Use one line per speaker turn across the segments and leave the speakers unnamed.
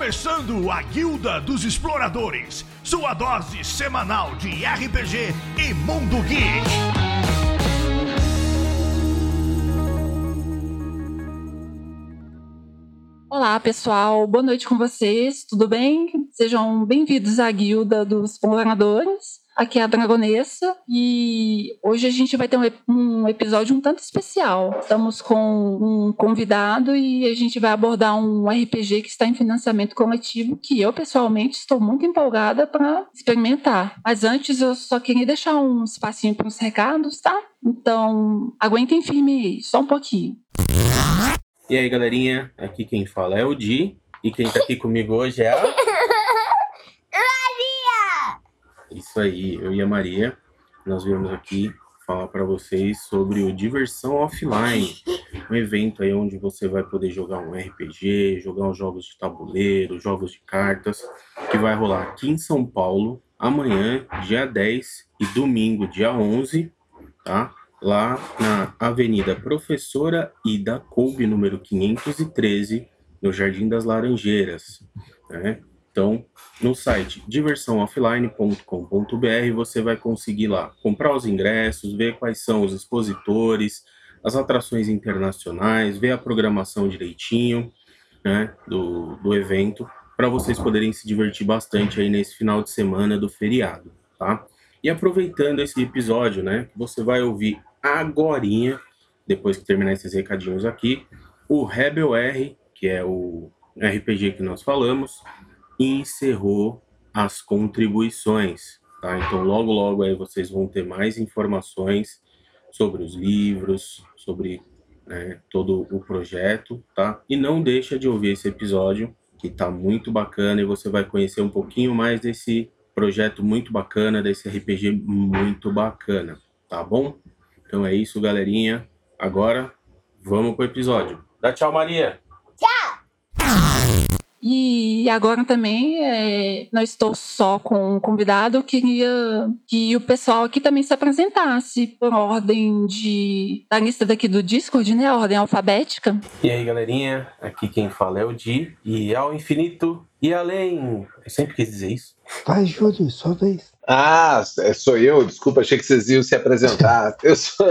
começando a Guilda dos Exploradores, sua dose semanal de RPG e Mundo Geek.
Olá, pessoal. Boa noite com vocês. Tudo bem? Sejam bem-vindos à Guilda dos Exploradores. Aqui é a Dragonessa e hoje a gente vai ter um, episódio um tanto especial. Estamos com um convidado e a gente vai abordar um RPG que está em financiamento coletivo que eu pessoalmente estou muito empolgada para experimentar. Mas antes eu só queria deixar um espacinho para os recados, tá? Então aguentem firme aí, só um pouquinho.
E aí, galerinha, aqui quem fala é o Di e quem tá aqui comigo hoje é a Isso aí, eu e a Maria, nós viemos aqui falar para vocês sobre o Diversão Offline, um evento aí onde você vai poder jogar um RPG, jogar uns jogos de tabuleiro, jogos de cartas, que vai rolar aqui em São Paulo, amanhã, dia 10, e domingo, dia 11, tá? Lá na Avenida Professora Ida Coube, número 513, no Jardim das Laranjeiras, né? Então, no site diversãooffline.com.br você vai conseguir lá comprar os ingressos, ver quais são os expositores, as atrações internacionais, ver a programação direitinho né, do, do evento, para vocês poderem se divertir bastante aí nesse final de semana do feriado, tá? E aproveitando esse episódio, né, você vai ouvir agorinha, depois que terminar esses recadinhos aqui, o Rebel R, que é o RPG que nós falamos, encerrou as contribuições, tá? Então logo logo aí vocês vão ter mais informações sobre os livros, sobre né, todo o projeto, tá? E não deixa de ouvir esse episódio que tá muito bacana e você vai conhecer um pouquinho mais desse projeto muito bacana, desse RPG muito bacana, tá bom? Então é isso, galerinha. Agora vamos pro episódio. Dá tchau, Maria.
E agora também é, não estou só com um convidado, eu queria que o pessoal aqui também se apresentasse por ordem de da lista daqui do Discord, né? Ordem alfabética.
E aí, galerinha, aqui quem fala é o Di, e ao infinito e além. Eu sempre quis dizer isso.
Vai, Júlio, sua vez.
Ah, é, sou eu, desculpa, achei que vocês iam se apresentar. eu, sou,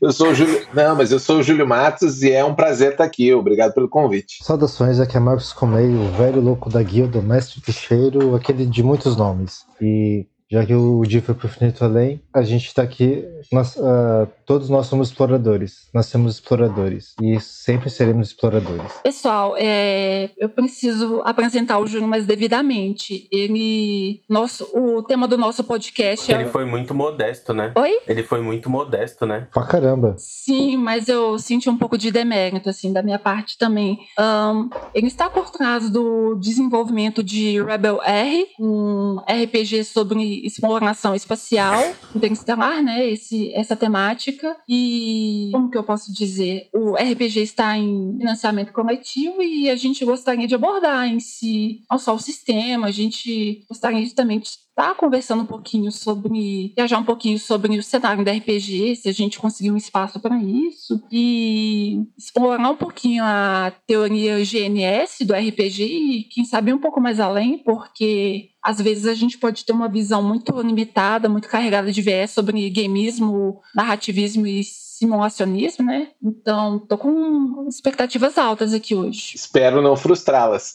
eu sou o Júlio. Não, mas eu sou o Júlio Matos e é um prazer estar aqui. Obrigado pelo convite.
Saudações, aqui é Marcos Comei, o velho louco da guilda, o mestre ficheiro, aquele de muitos nomes. E já que o Di foi pro infinito além, a gente está aqui, nós, uh, todos nós somos exploradores, nós somos exploradores e sempre seremos exploradores.
Pessoal, é, eu preciso apresentar o Júnior mais devidamente. Ele, nosso, o tema do nosso podcast
é... Ele foi muito modesto, né?
Oi?
Ele foi muito modesto, né?
Pra caramba.
Sim, mas eu senti um pouco de demérito, assim, da minha parte também. Um, ele está por trás do desenvolvimento de Rebel R, um RPG sobre exploração espacial interestelar, né? Esse, essa temática. E como que eu posso dizer? O RPG está em financiamento coletivo e a gente gostaria de abordar em si não só o sistema, a gente gostaria de também estar tá conversando um pouquinho sobre, viajar um pouquinho sobre o cenário da RPG, se a gente conseguir um espaço para isso, e explorar um pouquinho a teoria GNS do RPG e, quem sabe, um pouco mais além, porque às vezes a gente pode ter uma visão muito limitada, muito carregada de viés sobre gameismo, narrativismo e simulacionismo, né? Então, tô com expectativas altas aqui hoje.
Espero não frustrá-las.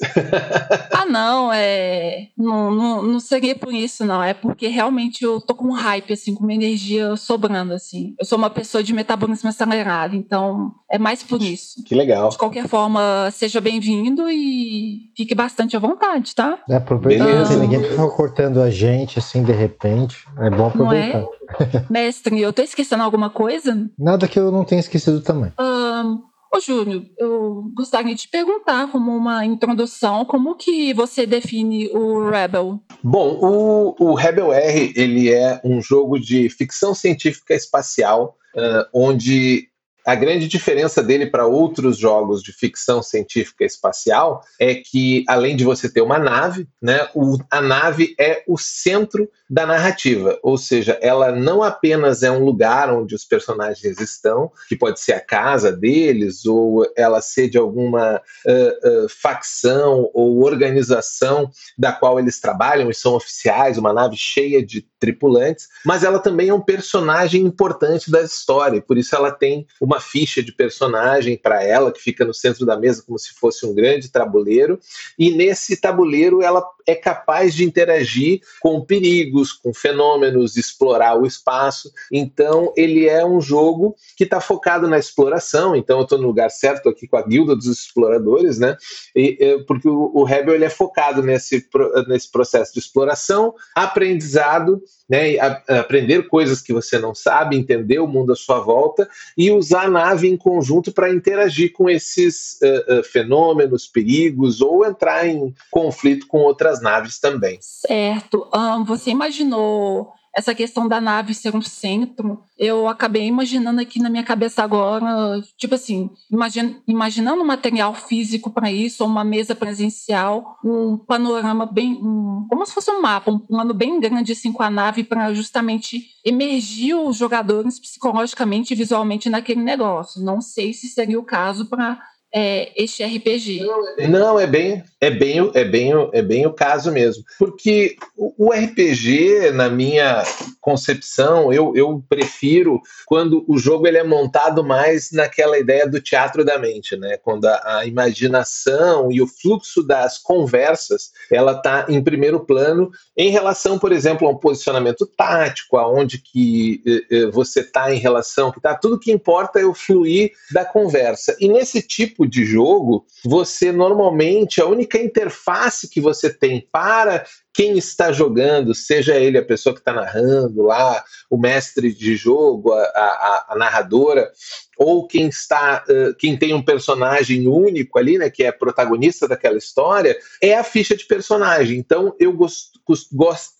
ah, não, é. Não, não, não seria por isso, não. É porque realmente eu tô com um hype, assim, com uma energia sobrando, assim. Eu sou uma pessoa de metabolismo acelerado, então é mais por isso.
Que legal.
De qualquer forma, seja bem-vindo e fique bastante à vontade, tá?
É, aproveita Beleza. ninguém fica cortando a gente, assim, de repente. É bom aproveitar. Não é?
Mestre, eu tô esquecendo alguma coisa?
Nada que eu não tenha esquecido também.
Um, ô, Júnior, eu gostaria de te perguntar, como uma introdução, como que você define o Rebel?
Bom, o, o Rebel R, ele é um jogo de ficção científica espacial, uh, onde a grande diferença dele para outros jogos de ficção científica espacial é que, além de você ter uma nave, né, o, a nave é o centro da narrativa, ou seja, ela não apenas é um lugar onde os personagens estão, que pode ser a casa deles, ou ela ser de alguma uh, uh, facção ou organização da qual eles trabalham e são oficiais, uma nave cheia de tripulantes, mas ela também é um personagem importante da história, e por isso ela tem uma ficha de personagem para ela que fica no centro da mesa como se fosse um grande tabuleiro, e nesse tabuleiro ela é capaz de interagir com perigos, com fenômenos, explorar o espaço. Então, ele é um jogo que está focado na exploração. Então, eu estou no lugar certo aqui com a Guilda dos Exploradores, né? E, porque o, o Rebel ele é focado nesse, nesse processo de exploração, aprendizado né, a, aprender coisas que você não sabe, entender o mundo à sua volta e usar a nave em conjunto para interagir com esses uh, uh, fenômenos, perigos ou entrar em conflito com outras naves também.
Certo. Um, você imaginou essa questão da nave ser um centro, eu acabei imaginando aqui na minha cabeça agora, tipo assim, imagina, imaginando um material físico para isso, uma mesa presencial, um panorama bem, um, como se fosse um mapa, um plano bem grande assim com a nave para justamente emergir os jogadores psicologicamente e visualmente naquele negócio. Não sei se seria o caso para é, este RPG.
Não, é bem, é bem, é bem, é bem o caso mesmo. Porque o, o RPG, na minha concepção, eu, eu prefiro quando o jogo ele é montado mais naquela ideia do teatro da mente, né? Quando a, a imaginação e o fluxo das conversas ela está em primeiro plano em relação, por exemplo, a um posicionamento tático, aonde que eh, eh você está em relação, que tá tudo que importa é o fluir da conversa. E nesse tipo tipo de jogo, você normalmente, a única interface que você tem para quem está jogando, seja ele a pessoa que está narrando lá, o mestre de jogo, a, a, a narradora, ou quem está, uh, quem tem um personagem único ali, né, que é protagonista daquela história, é a ficha de personagem. Então eu gosto,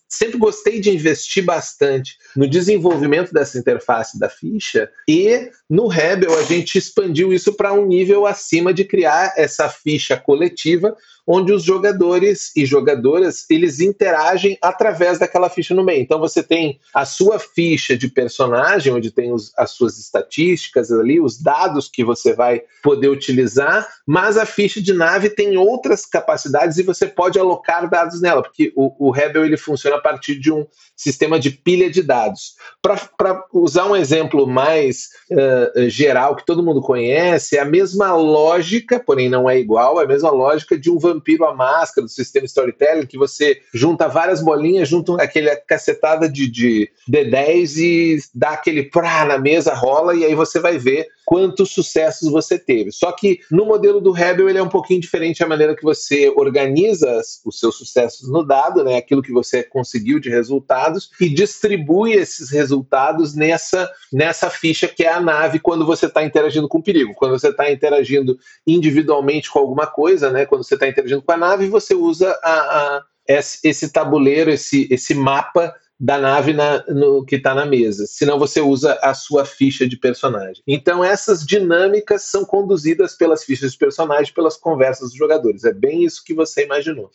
sempre gostei de investir bastante no desenvolvimento dessa interface da ficha e no Rebel a gente expandiu isso para um nível acima de criar essa ficha coletiva onde os jogadores e jogadoras eles interagem através daquela ficha no meio. Então você tem a sua ficha de personagem, onde tem os, as suas estatísticas ali, os dados que você vai poder utilizar, mas a ficha de nave tem outras capacidades e você pode alocar dados nela, porque o, o Rebel ele funciona a partir de um sistema de pilha de dados. Para usar um exemplo mais uh, geral que todo mundo conhece, é a mesma lógica, porém não é igual, é a mesma lógica de um Vampiro à Máscara, do sistema Storytelling, que você junta várias bolinhas, junta aquele cacetada de, de D10 e dá aquele prá na mesa, rola, e aí você vai ver quantos sucessos você teve. Só que no modelo do Rebel ele é um pouquinho diferente a maneira que você organiza os seus sucessos no dado, né, aquilo que você conseguiu de resultados e distribui esses resultados nessa nessa ficha que é a nave quando você está interagindo com o perigo. Quando você está interagindo individualmente com alguma coisa, né, quando você está interagindo com a nave, você usa a, a esse tabuleiro, esse, esse mapa da nave na, no, que está na mesa, senão você usa a sua ficha de personagem. Então essas dinâmicas são conduzidas pelas fichas de personagem, pelas conversas dos jogadores. É bem isso que você imaginou.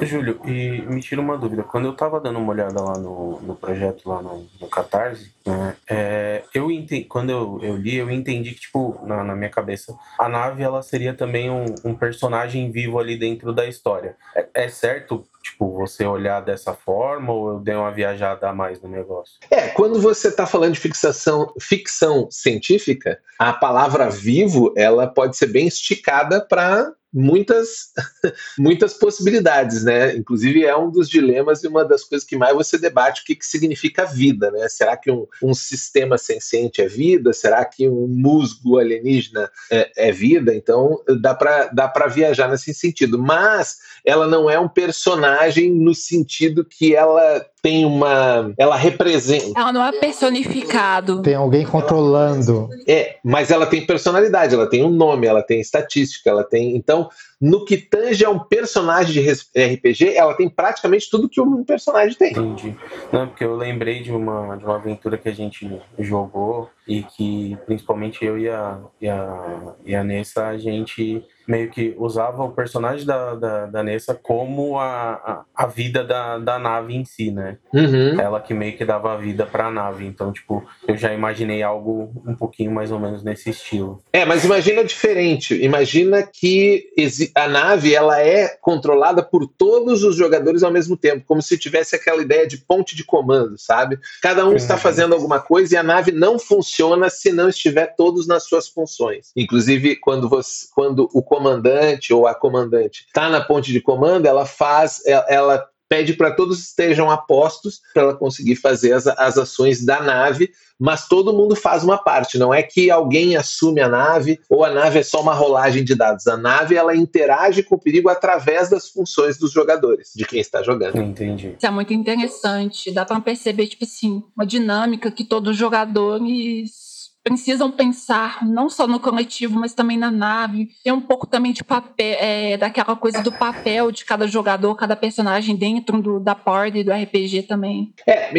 Ô, Júlio, e me tira uma dúvida. Quando eu estava dando uma olhada lá no, no projeto, lá no, no Catarse, né, é, eu entendi, quando eu, eu, li, eu entendi que, tipo, na, na, minha cabeça, a nave ela seria também um, um personagem vivo ali dentro da história. É, é certo tipo, você olhar dessa forma ou eu dei uma viajada a mais no negócio?
É, quando você está falando de ficção, ficção científica, a palavra vivo, ela pode ser bem esticada para muitas muitas possibilidades, né? Inclusive é um dos dilemas e uma das coisas que mais você debate o que, que significa vida, né? Será que um, um sistema senciente é vida? Será que um musgo alienígena é, é vida? Então dá para dá para viajar nesse sentido, mas ela não é um personagem no sentido que ela tem uma. Ela representa.
Ela não é personificado.
Tem alguém controlando.
É, mas ela tem personalidade, ela tem um nome, ela tem estatística, ela tem. Então, now no que tange a um personagem de RPG, ela tem praticamente tudo que um personagem tem.
Entendi. Não, porque eu lembrei de uma, de uma aventura que a gente jogou e que principalmente eu e a, e a, e a Nessa, a gente meio que usava o personagem da, da, da Nessa como a, a, a, vida da, da nave em si, né?
Uhum.
Ela que meio que dava vida para a nave. Então, tipo, eu já imaginei algo um pouquinho mais ou menos nesse estilo.
É, mas imagina diferente. Imagina que a nave ela é controlada por todos os jogadores ao mesmo tempo, como se tivesse aquela ideia de ponte de comando, sabe? Cada um uhum. está fazendo alguma coisa e a nave não funciona se não estiver todos nas suas funções. Inclusive, quando, você, quando o comandante ou a comandante está na ponte de comando, ela faz, ela pede para todos estejam apostos para ela conseguir fazer as, as ações da nave, mas todo mundo faz uma parte, não é que alguém assume a nave ou a nave é só uma rolagem de dados. A nave ela interage com o perigo através das funções dos jogadores, de quem está jogando.
Entendi.
Isso é muito interessante, dá para perceber tipo assim, uma dinâmica que todos os jogadores precisam pensar não só no coletivo, mas também na nave. Tem um pouco também de papel, é, daquela coisa do papel de cada jogador, cada personagem dentro do, da party, do RPG também.
É,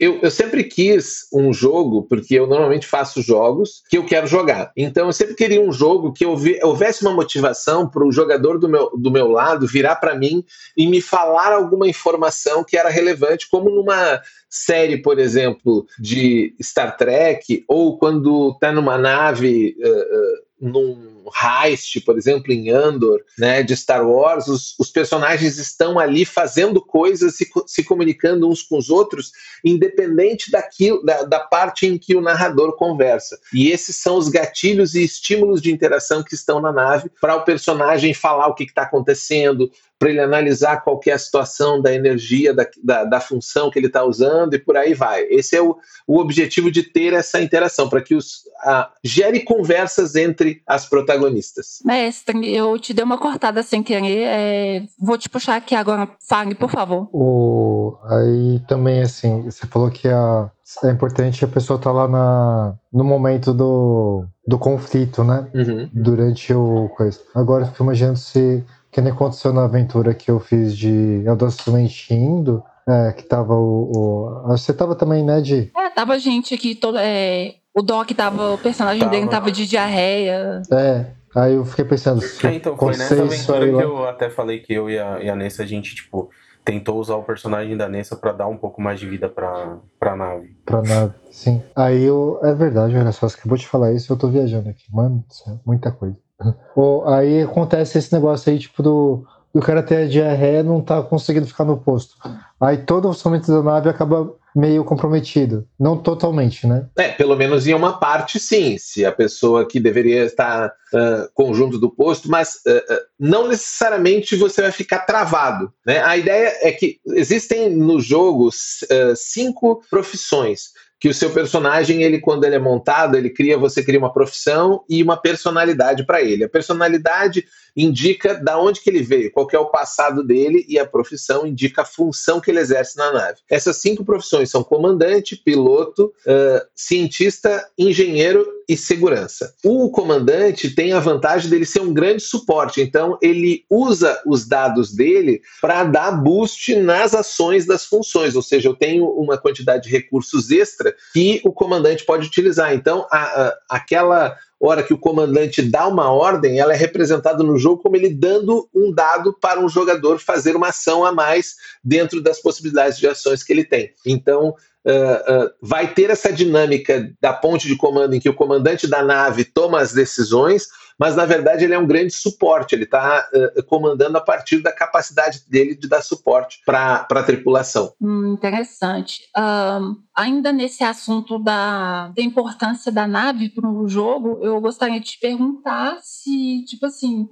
eu, eu sempre quis um jogo, porque eu normalmente faço jogos que eu quero jogar. Então eu sempre queria um jogo que houvesse uma motivação para o jogador do meu, do meu lado virar para mim e me falar alguma informação que era relevante, como numa série, por exemplo, de Star Trek, ou quando tá numa nave. Uh, uh, num heist, por exemplo, em Andor, né, de Star Wars, os, os personagens estão ali fazendo coisas e se, se comunicando uns com os outros, independente daquilo, da, da parte em que o narrador conversa. E esses são os gatilhos e estímulos de interação que estão na nave para o personagem falar o que está acontecendo, para ele analisar qual é a situação da energia, da, da, da função que ele está usando e por aí vai. Esse é o, o objetivo de ter essa interação, para que os, a, gere conversas entre as protagonistas.
Mestre, eu te dei uma cortada sem querer, é, vou te puxar aqui agora. Fale, por favor.
O, aí também, assim, você falou que a, é importante a pessoa estar tá lá na, no momento do, do conflito, né?
Uhum.
Durante o coisa. Agora, fico imaginando se que nem aconteceu na aventura que eu fiz de Adoçamente Indo, é, que tava o, o, Você tava também, né, de.
É, tava gente aqui, todo, é, o Doc tava. O personagem tava. dele tava de diarreia.
É. Aí eu fiquei pensando. Se
é, então, foi nessa aventura que eu até falei que eu e a, e a Nessa, a gente, tipo, tentou usar o personagem da Nessa para dar um pouco mais de vida pra, pra nave.
Pra nave, sim. Aí eu. É verdade, olha só, você acabou de falar isso, eu tô viajando aqui. Mano, muita coisa. aí acontece esse negócio aí, tipo, do, do cara ter diarreia não tá conseguindo ficar no posto. Aí todo o funcionamento da nave acaba meio comprometido. Não totalmente, né?
É, pelo menos em uma parte, sim. Se a pessoa que deveria estar uh, conjunto do posto, mas uh, uh, não necessariamente você vai ficar travado. Né? A ideia é que existem no jogo cinco profissões que o seu personagem, ele quando ele é montado, ele cria, você cria uma profissão e uma personalidade para ele. A personalidade indica da onde que ele veio, qual é o passado dele e a profissão indica a função que ele exerce na nave. Essas cinco profissões são comandante, piloto, uh, cientista, engenheiro e segurança. O comandante tem a vantagem dele ser um grande suporte, então ele usa os dados dele para dar boost nas ações das funções, ou seja, eu tenho uma quantidade de recursos extra que o comandante pode utilizar. Então, a, a, aquela hora que o comandante dá uma ordem, ela é representada no jogo como ele dando um dado para um jogador fazer uma ação a mais dentro das possibilidades de ações que ele tem. Então, Uh, uh, vai ter essa dinâmica da ponte de comando em que o comandante da nave toma as decisões, mas na verdade ele é um grande suporte, ele está uh, comandando a partir da capacidade dele de dar suporte para a tripulação.
Hum, interessante. Ainda nesse assunto da, da importância da nave para o jogo, eu gostaria de te perguntar se, tipo assim,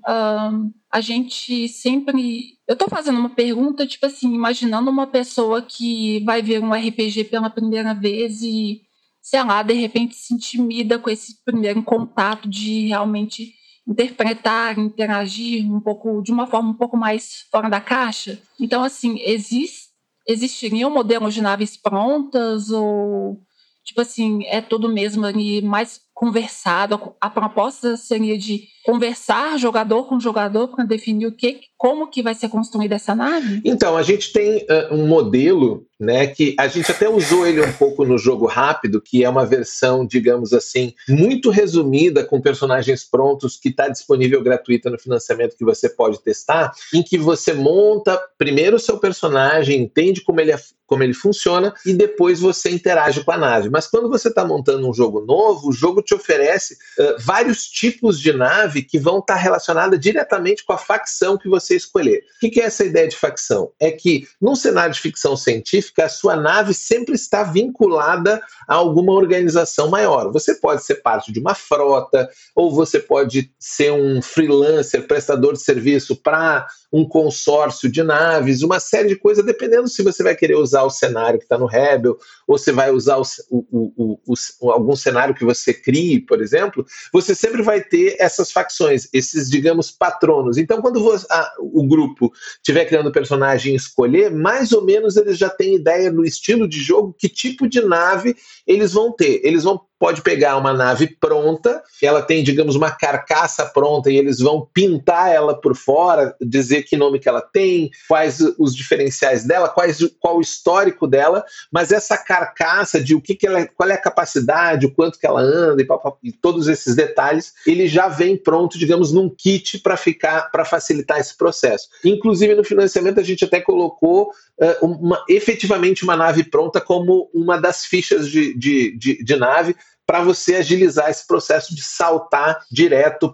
a gente sempre. Eu estou fazendo uma pergunta, tipo assim, imaginando uma pessoa que vai ver um RPG pela primeira vez e sei lá, de repente se intimida com esse primeiro contato de realmente interpretar, interagir um pouco de uma forma um pouco mais fora da caixa. Então, assim, existe, existiriam modelos de naves prontas ou tipo assim, é tudo mesmo ali mais conversado. A proposta seria de conversar jogador com jogador para definir o que, como que vai ser construída essa nave?
Então, a gente tem uh, um modelo, né, que a gente até usou ele um pouco no jogo rápido, que é uma versão, digamos assim, muito resumida com personagens prontos que está disponível gratuita no financiamento que você pode testar, em que você monta primeiro o seu personagem, entende como ele é como ele funciona e depois você interage com a nave. Mas quando você está montando um jogo novo, o jogo te oferece uh, vários tipos de nave que vão estar tá relacionadas diretamente com a facção que você escolher. O que, que é essa ideia de facção? É que num cenário de ficção científica, a sua nave sempre está vinculada a alguma organização maior. Você pode ser parte de uma frota, ou você pode ser um freelancer, prestador de serviço para um consórcio de naves, uma série de coisas, dependendo se você vai querer usar o cenário que está no Rebel, ou você vai usar o, o, o, algum cenário que você por exemplo, você sempre vai ter essas facções, esses, digamos, patronos. Então, quando você, a, o grupo estiver criando personagem e escolher, mais ou menos eles já têm ideia no estilo de jogo, que tipo de nave eles vão ter. Eles vão pode pegar uma nave pronta, ela tem, digamos, uma carcaça pronta e eles vão pintar ela por fora, dizer que nome que ela tem, quais os diferenciais dela, quais, qual o histórico dela, mas essa carcaça de o que, que ela, qual é a capacidade, o quanto que ela anda e, e todos esses detalhes, ele já vem pronto, digamos, num kit para ficar, para facilitar esse processo. Inclusive no financiamento a gente até colocou uh, uma, efetivamente uma nave pronta como uma das fichas de, de, de, de nave para você agilizar esse processo de saltar direto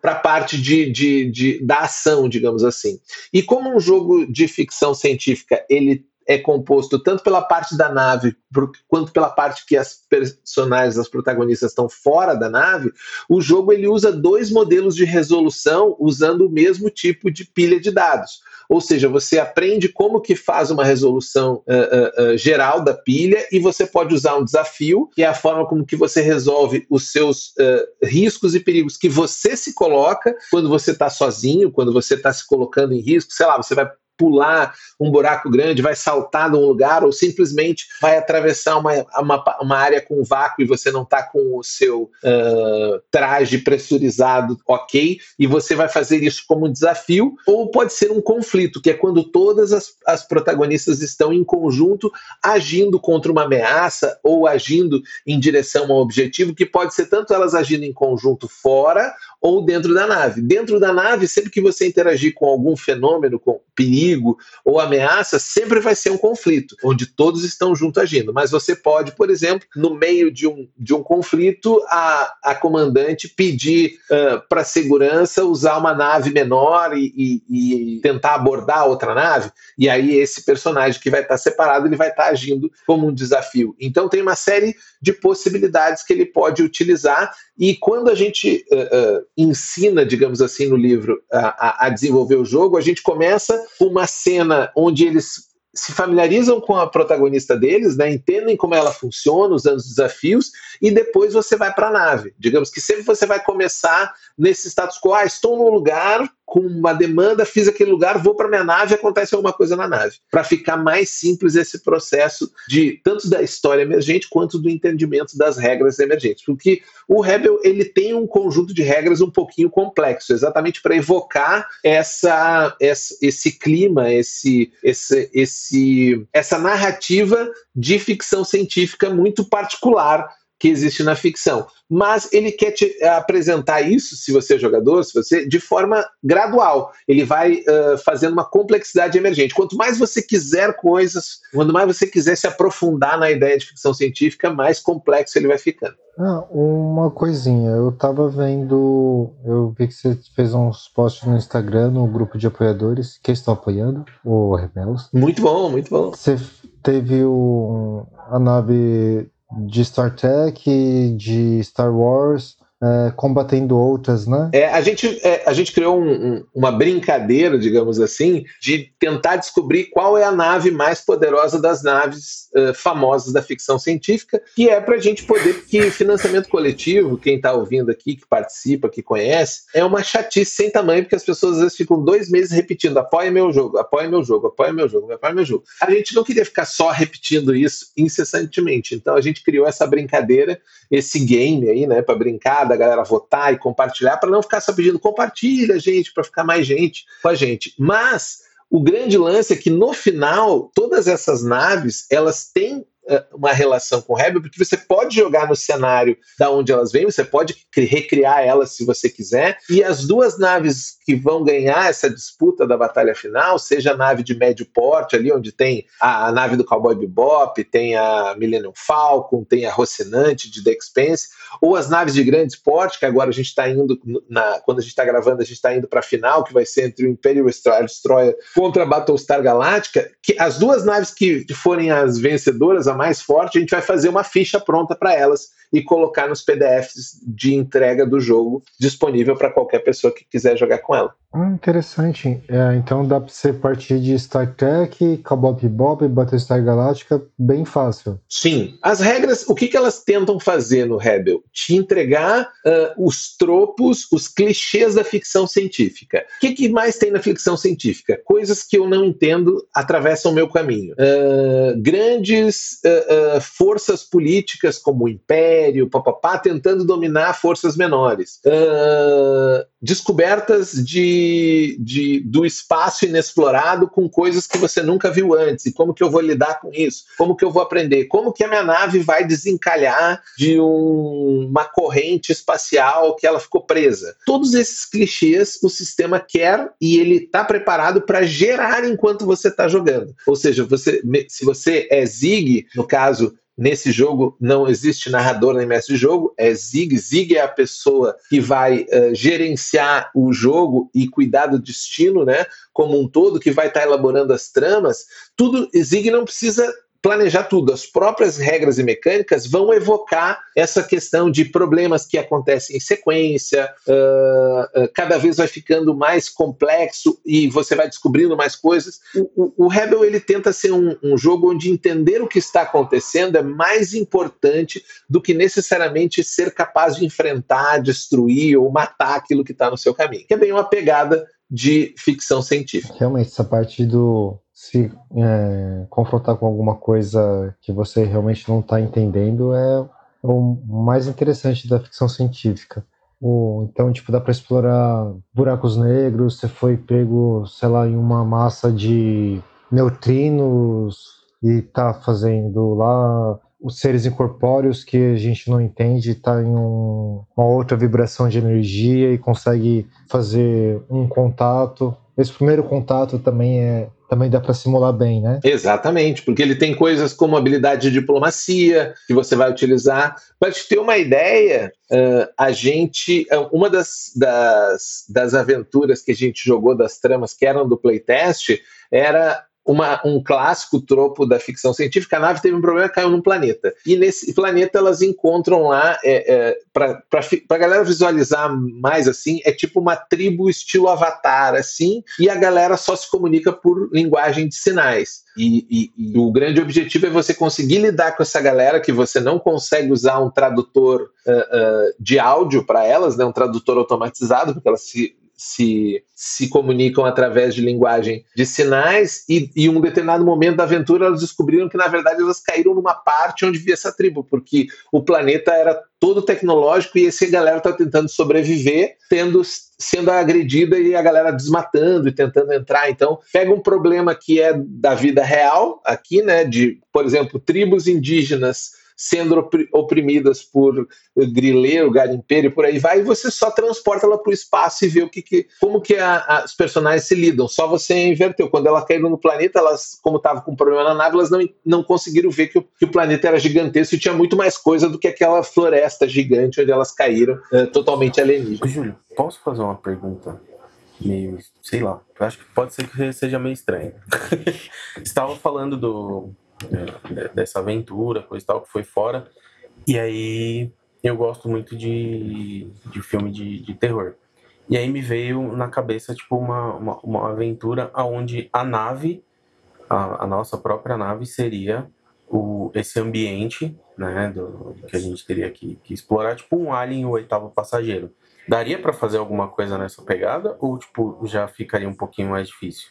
para a parte de, de, de, da ação, digamos assim. E como um jogo de ficção científica ele é composto tanto pela parte da nave quanto pela parte que as personagens, as protagonistas estão fora da nave, o jogo ele usa dois modelos de resolução usando o mesmo tipo de pilha de dados. Ou seja, você aprende como que faz uma resolução uh, uh, uh, geral da pilha e você pode usar um desafio, que é a forma como que você resolve os seus riscos e perigos que você se coloca quando você está sozinho, quando você está se colocando em risco. Sei lá, você vai pular um buraco grande, vai saltar de um lugar ou simplesmente vai atravessar uma, uma, uma área com vácuo e você não está com o seu uh, traje pressurizado ok, e você vai fazer isso como um desafio, ou pode ser um conflito, que é quando todas as, as protagonistas estão em conjunto agindo contra uma ameaça ou agindo em direção a um objetivo, que pode ser tanto elas agindo em conjunto fora ou dentro da nave. Dentro da nave, sempre que você interagir com algum fenômeno, com perigo ou ameaça, sempre vai ser um conflito, onde todos estão juntos agindo. Mas você pode, por exemplo, no meio de um, de um conflito, a, a comandante pedir uh, para segurança usar uma nave menor e, e, e, tentar abordar outra nave, e aí esse personagem que vai estar separado, ele vai estar agindo como um desafio. Então tem uma série de possibilidades que ele pode utilizar, e quando a gente uh, uh, ensina, digamos assim, no livro a, a, desenvolver o jogo, a gente começa com uma cena onde eles se familiarizam com a protagonista deles, né, entendem como ela funciona, usando os desafios, e depois você vai para a nave. Digamos que sempre você vai começar nesse status quo, ah, estou num lugar com uma demanda, fiz aquele lugar, vou para minha nave, acontece alguma coisa na nave, para ficar mais simples esse processo de tanto da história emergente quanto do entendimento das regras emergentes, porque o Rebel ele tem um conjunto de regras um pouquinho complexo, exatamente para evocar essa, essa, esse clima, esse, esse, esse, essa narrativa de ficção científica muito particular que existe na ficção. Mas ele quer te apresentar isso, se você é jogador, se você, de forma gradual. Ele vai uh, fazendo uma complexidade emergente. Quanto mais você quiser coisas, quanto mais você quiser se aprofundar na ideia de ficção científica, mais complexo ele vai ficando.
Ah, uma coisinha, eu tava vendo, eu vi que você fez uns posts no Instagram, no grupo de apoiadores, que estão apoiando o Rebelos.
Muito bom, muito bom.
Você teve o, a nave de Star Trek, de Star Wars, é, combatendo outras, né?
É, a, gente, é, a gente criou um, um, uma brincadeira, digamos assim, de tentar descobrir qual é a nave mais poderosa das naves uh, famosas da ficção científica, que é para a gente poder, porque financiamento coletivo, quem está ouvindo aqui, que participa, que conhece, é uma chatice sem tamanho, porque as pessoas às vezes ficam dois meses repetindo: apoia meu jogo, apoia meu jogo, apoia meu jogo, apoia meu jogo. A gente não queria ficar só repetindo isso incessantemente, então a gente criou essa brincadeira, esse game aí, né, para brincar, da galera votar e compartilhar, para não ficar só pedindo compartilha, gente, para ficar mais gente com a gente. Mas o grande lance é que no final, todas essas naves, elas têm uma relação com o Rebel, porque você pode jogar no cenário da onde elas vêm, você pode recriar elas se você quiser, e as duas naves que vão ganhar essa disputa da batalha final, seja a nave de médio porte, ali onde tem a, a nave do Cowboy Bebop, tem a Millennium Falcon, tem a Rocinante de The Expanse, ou as naves de grande porte, que agora a gente está indo, na, quando a gente está gravando, a gente está indo para a final, que vai ser entre o Imperial Destroyer contra a Battlestar Galactica, que as duas naves que forem as vencedoras, a mais forte, a gente vai fazer uma ficha pronta para elas e colocar nos PDFs de entrega do jogo disponível para qualquer pessoa que quiser jogar com ela.
Ah, interessante. É, então dá para você partir de Star Trek, Cowboy Bebop, Battlestar Galactica bem fácil.
Sim. As regras, o que, que elas tentam fazer no Rebel? Te entregar uh, os tropos, os clichês da ficção científica. O que, que mais tem na ficção científica? Coisas que eu não entendo atravessam o meu caminho. Uh, grandes uh, forças políticas como o Império, papapá, tentando dominar forças menores. descobertas de de, do espaço inexplorado com coisas que você nunca viu antes. E como que eu vou lidar com isso? Como que eu vou aprender? Como que a minha nave vai desencalhar de um, uma corrente espacial que ela ficou presa? Todos esses clichês o sistema quer e ele está preparado para gerar enquanto você está jogando. Ou seja, você, se você é Zig, no caso Nesse jogo não existe narrador nem mestre de jogo, é Zig. Zig é a pessoa que vai uh, gerenciar o jogo e cuidar do destino, né? Como um todo, que vai estar tá elaborando as tramas. Tudo, Zig não precisa planejar tudo. As próprias regras e mecânicas vão evocar essa questão de problemas que acontecem em sequência, uh, uh, cada vez vai ficando mais complexo e você vai descobrindo mais coisas. O, o, o Rebel ele tenta ser um, um, jogo onde entender o que está acontecendo é mais importante do que necessariamente ser capaz de enfrentar, destruir ou matar aquilo que está no seu caminho. Que é bem uma pegada de ficção científica.
Realmente, essa parte do se é, confrontar com alguma coisa que você realmente não está entendendo é o mais interessante da ficção científica. O, então, tipo, dá para explorar buracos negros, você foi pego, sei lá, em uma massa de neutrinos e tá fazendo lá os seres incorpóreos que a gente não entende está em um, uma outra vibração de energia e consegue fazer um contato. Esse primeiro contato também é também dá para simular bem, né?
Exatamente, porque ele tem coisas como habilidade de diplomacia que você vai utilizar. Para te ter uma ideia, a gente. Uma das, das, das aventuras que a gente jogou, das tramas que eram do playtest, era uma, um clássico tropo da ficção científica, a nave teve um problema caiu num planeta. E nesse planeta elas encontram lá, é, é, para a galera visualizar mais assim, é tipo uma tribo estilo Avatar, assim, e a galera só se comunica por linguagem de sinais. E, e, e, o grande objetivo é você conseguir lidar com essa galera que você não consegue usar um tradutor uh, uh, de áudio para elas, né, um tradutor automatizado, porque elas se se, se comunicam através de linguagem de sinais, e em um determinado momento da aventura elas descobriram que, na verdade, elas caíram numa parte onde via essa tribo, porque o planeta era todo tecnológico e essa galera está tentando sobreviver, tendo sendo agredida e a galera desmatando e tentando entrar. Então, pega um problema que é da vida real aqui, né, de, por exemplo, tribos indígenas sendo oprimidas por grileiro, garimpeiro e por aí vai, e você só transporta ela para o espaço e vê o que, que como que a, a, os personagens se lidam. Só você inverteu. Quando ela caiu no planeta, elas, como estava com problema na nave, elas não, não conseguiram ver que o, que o planeta era gigantesco e tinha muito mais coisa do que aquela floresta gigante onde elas caíram, é, totalmente alienígena.
Júlio, posso fazer uma pergunta? meio, sei lá, acho que pode ser que seja meio estranho. Estava falando do, é, dessa aventura, coisa e tal, que foi fora. E aí eu gosto muito de, de filme de, de terror. E aí me veio na cabeça, tipo, uma, uma, uma aventura onde a nave, a, a, nossa própria nave, seria o, esse ambiente, né, do, que a gente teria que, que explorar, tipo um Alien, o oitavo passageiro. Daria para fazer alguma coisa nessa pegada ou tipo já ficaria um pouquinho mais difícil?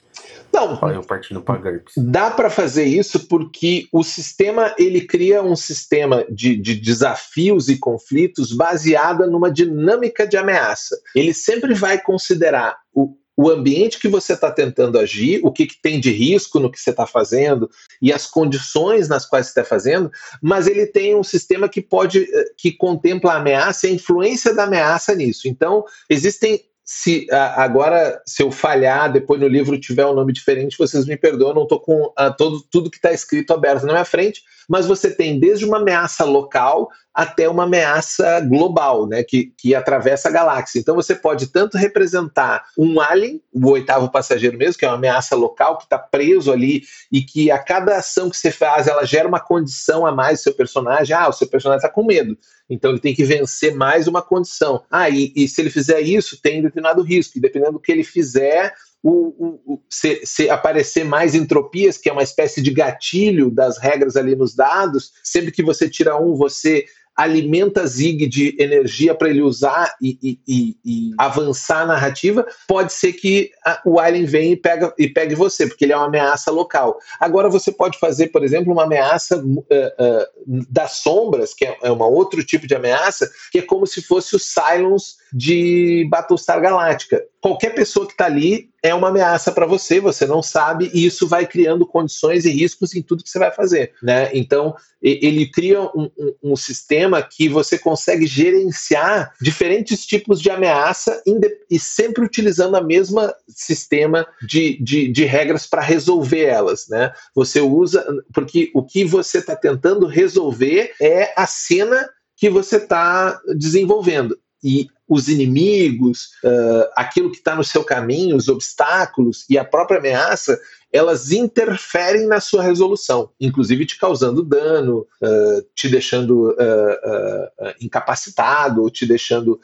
Não.
Eu partindo para GURPS.
Dá para fazer isso porque o sistema ele cria um sistema de, de desafios e conflitos baseada numa dinâmica de ameaça. Ele sempre vai considerar o, o ambiente que você está tentando agir, o que, que, tem de risco no que você está fazendo e as condições nas quais você está fazendo, mas ele tem um sistema que pode, eh, que contempla a ameaça e a influência da ameaça nisso. Então, existem se agora, se eu falhar, depois no livro tiver um nome diferente, vocês me perdoam, não estou com a, todo, tudo que está escrito aberto na minha frente, mas você tem desde uma ameaça local até uma ameaça global, né, que, que atravessa a galáxia. Então você pode tanto representar um alien, o oitavo passageiro mesmo, que é uma ameaça local que está preso ali e que a cada ação que você faz, ela gera uma condição a mais do seu personagem. Ah, o seu personagem está com medo, então ele tem que vencer mais uma condição. Ah, e, e se ele fizer isso, tem determinado risco. E dependendo do que ele fizer, o, o, se, se, aparecer mais entropias, que é uma espécie de gatilho das regras ali nos dados, sempre que você tira um, você alimenta Zig de energia para ele usar e, e, e, e, avançar a narrativa, pode ser que a, o Alien venha e, pega, e pegue você, porque ele é uma ameaça local. Agora você pode fazer, por exemplo, uma ameaça uh, uh, das sombras, que é, é um outro tipo de ameaça, que é como se fosse o Silence de Battlestar Galactica. Qualquer pessoa que está ali é uma ameaça para você, você não sabe, e isso vai criando condições e riscos em tudo que você vai fazer. Né? Então, ele cria um, um, um sistema que você consegue gerenciar diferentes tipos de ameaça e sempre utilizando a mesma sistema de, de, de regras para resolver elas. Né? Você usa, porque o que você está tentando resolver é a cena que você está desenvolvendo. E os inimigos, uh, aquilo que está no seu caminho, os obstáculos e a própria ameaça, elas interferem na sua resolução, inclusive te causando dano, uh, te deixando uh, incapacitado, te deixando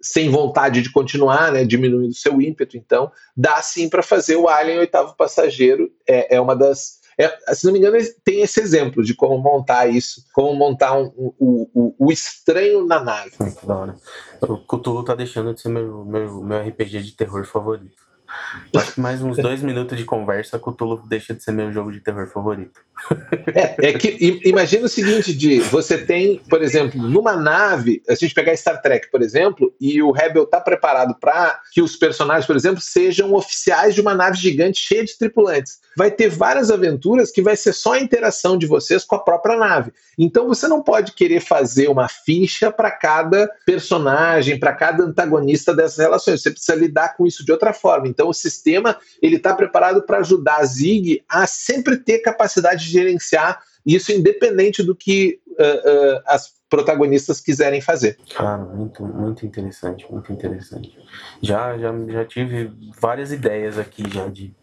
sem vontade de continuar, né, diminuindo seu ímpeto. Então, dá sim para fazer o Alien Oitavo Passageiro, é, é uma das é, se não me engano, tem esse exemplo de como montar isso, como montar um, um, um, o estranho na nave.
Da hora. O Cthulhu tá deixando de ser meu, meu, meu RPG de terror favorito. Acho que mais uns dois minutos de conversa, Cthulhu deixa de ser meu jogo de terror favorito.
É, é que imagina o seguinte, de você tem, por exemplo, numa nave, a gente pegar Star Trek, por exemplo, e o Rebel tá preparado para que os personagens, por exemplo, sejam oficiais de uma nave gigante cheia de tripulantes. Vai ter várias aventuras que vai ser só a interação de vocês com a própria nave. Então você não pode querer fazer uma ficha para cada personagem, para cada antagonista dessas relações. Você precisa lidar com isso de outra forma. Então o sistema ele está preparado para ajudar a Zig a sempre ter capacidade de gerenciar isso independente do que uh, uh, as protagonistas quiserem fazer.
Cara, muito, muito interessante, muito interessante. Já, já, já tive várias ideias aqui já de.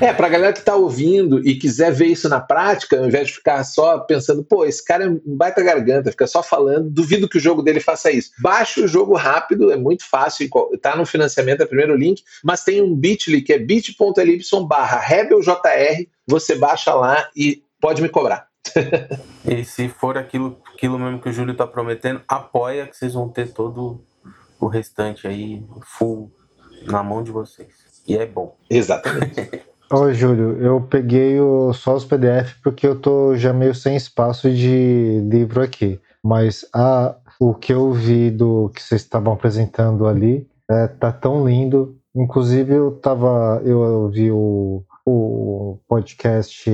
É, pra galera que tá ouvindo e quiser ver isso na prática, ao invés de ficar só pensando, pô, esse cara é um baita garganta, fica só falando, duvido que o jogo dele faça isso. Baixa o jogo rápido, é muito fácil, tá no financiamento, é o primeiro link, mas tem um bit.ly que é bit.ly barra rebeljr, você baixa lá e pode me cobrar.
E se for aquilo, aquilo mesmo que o Júlio está prometendo, apoia que vocês vão ter todo o restante aí full na mão de vocês. E é bom.
Exatamente.
Oi, Júlio, eu peguei o, só os PDF porque eu tô já meio sem espaço de livro aqui. Mas a, o que eu vi do que vocês estavam apresentando ali é, tá tão lindo. Inclusive, eu tava. Eu, eu vi o, o podcast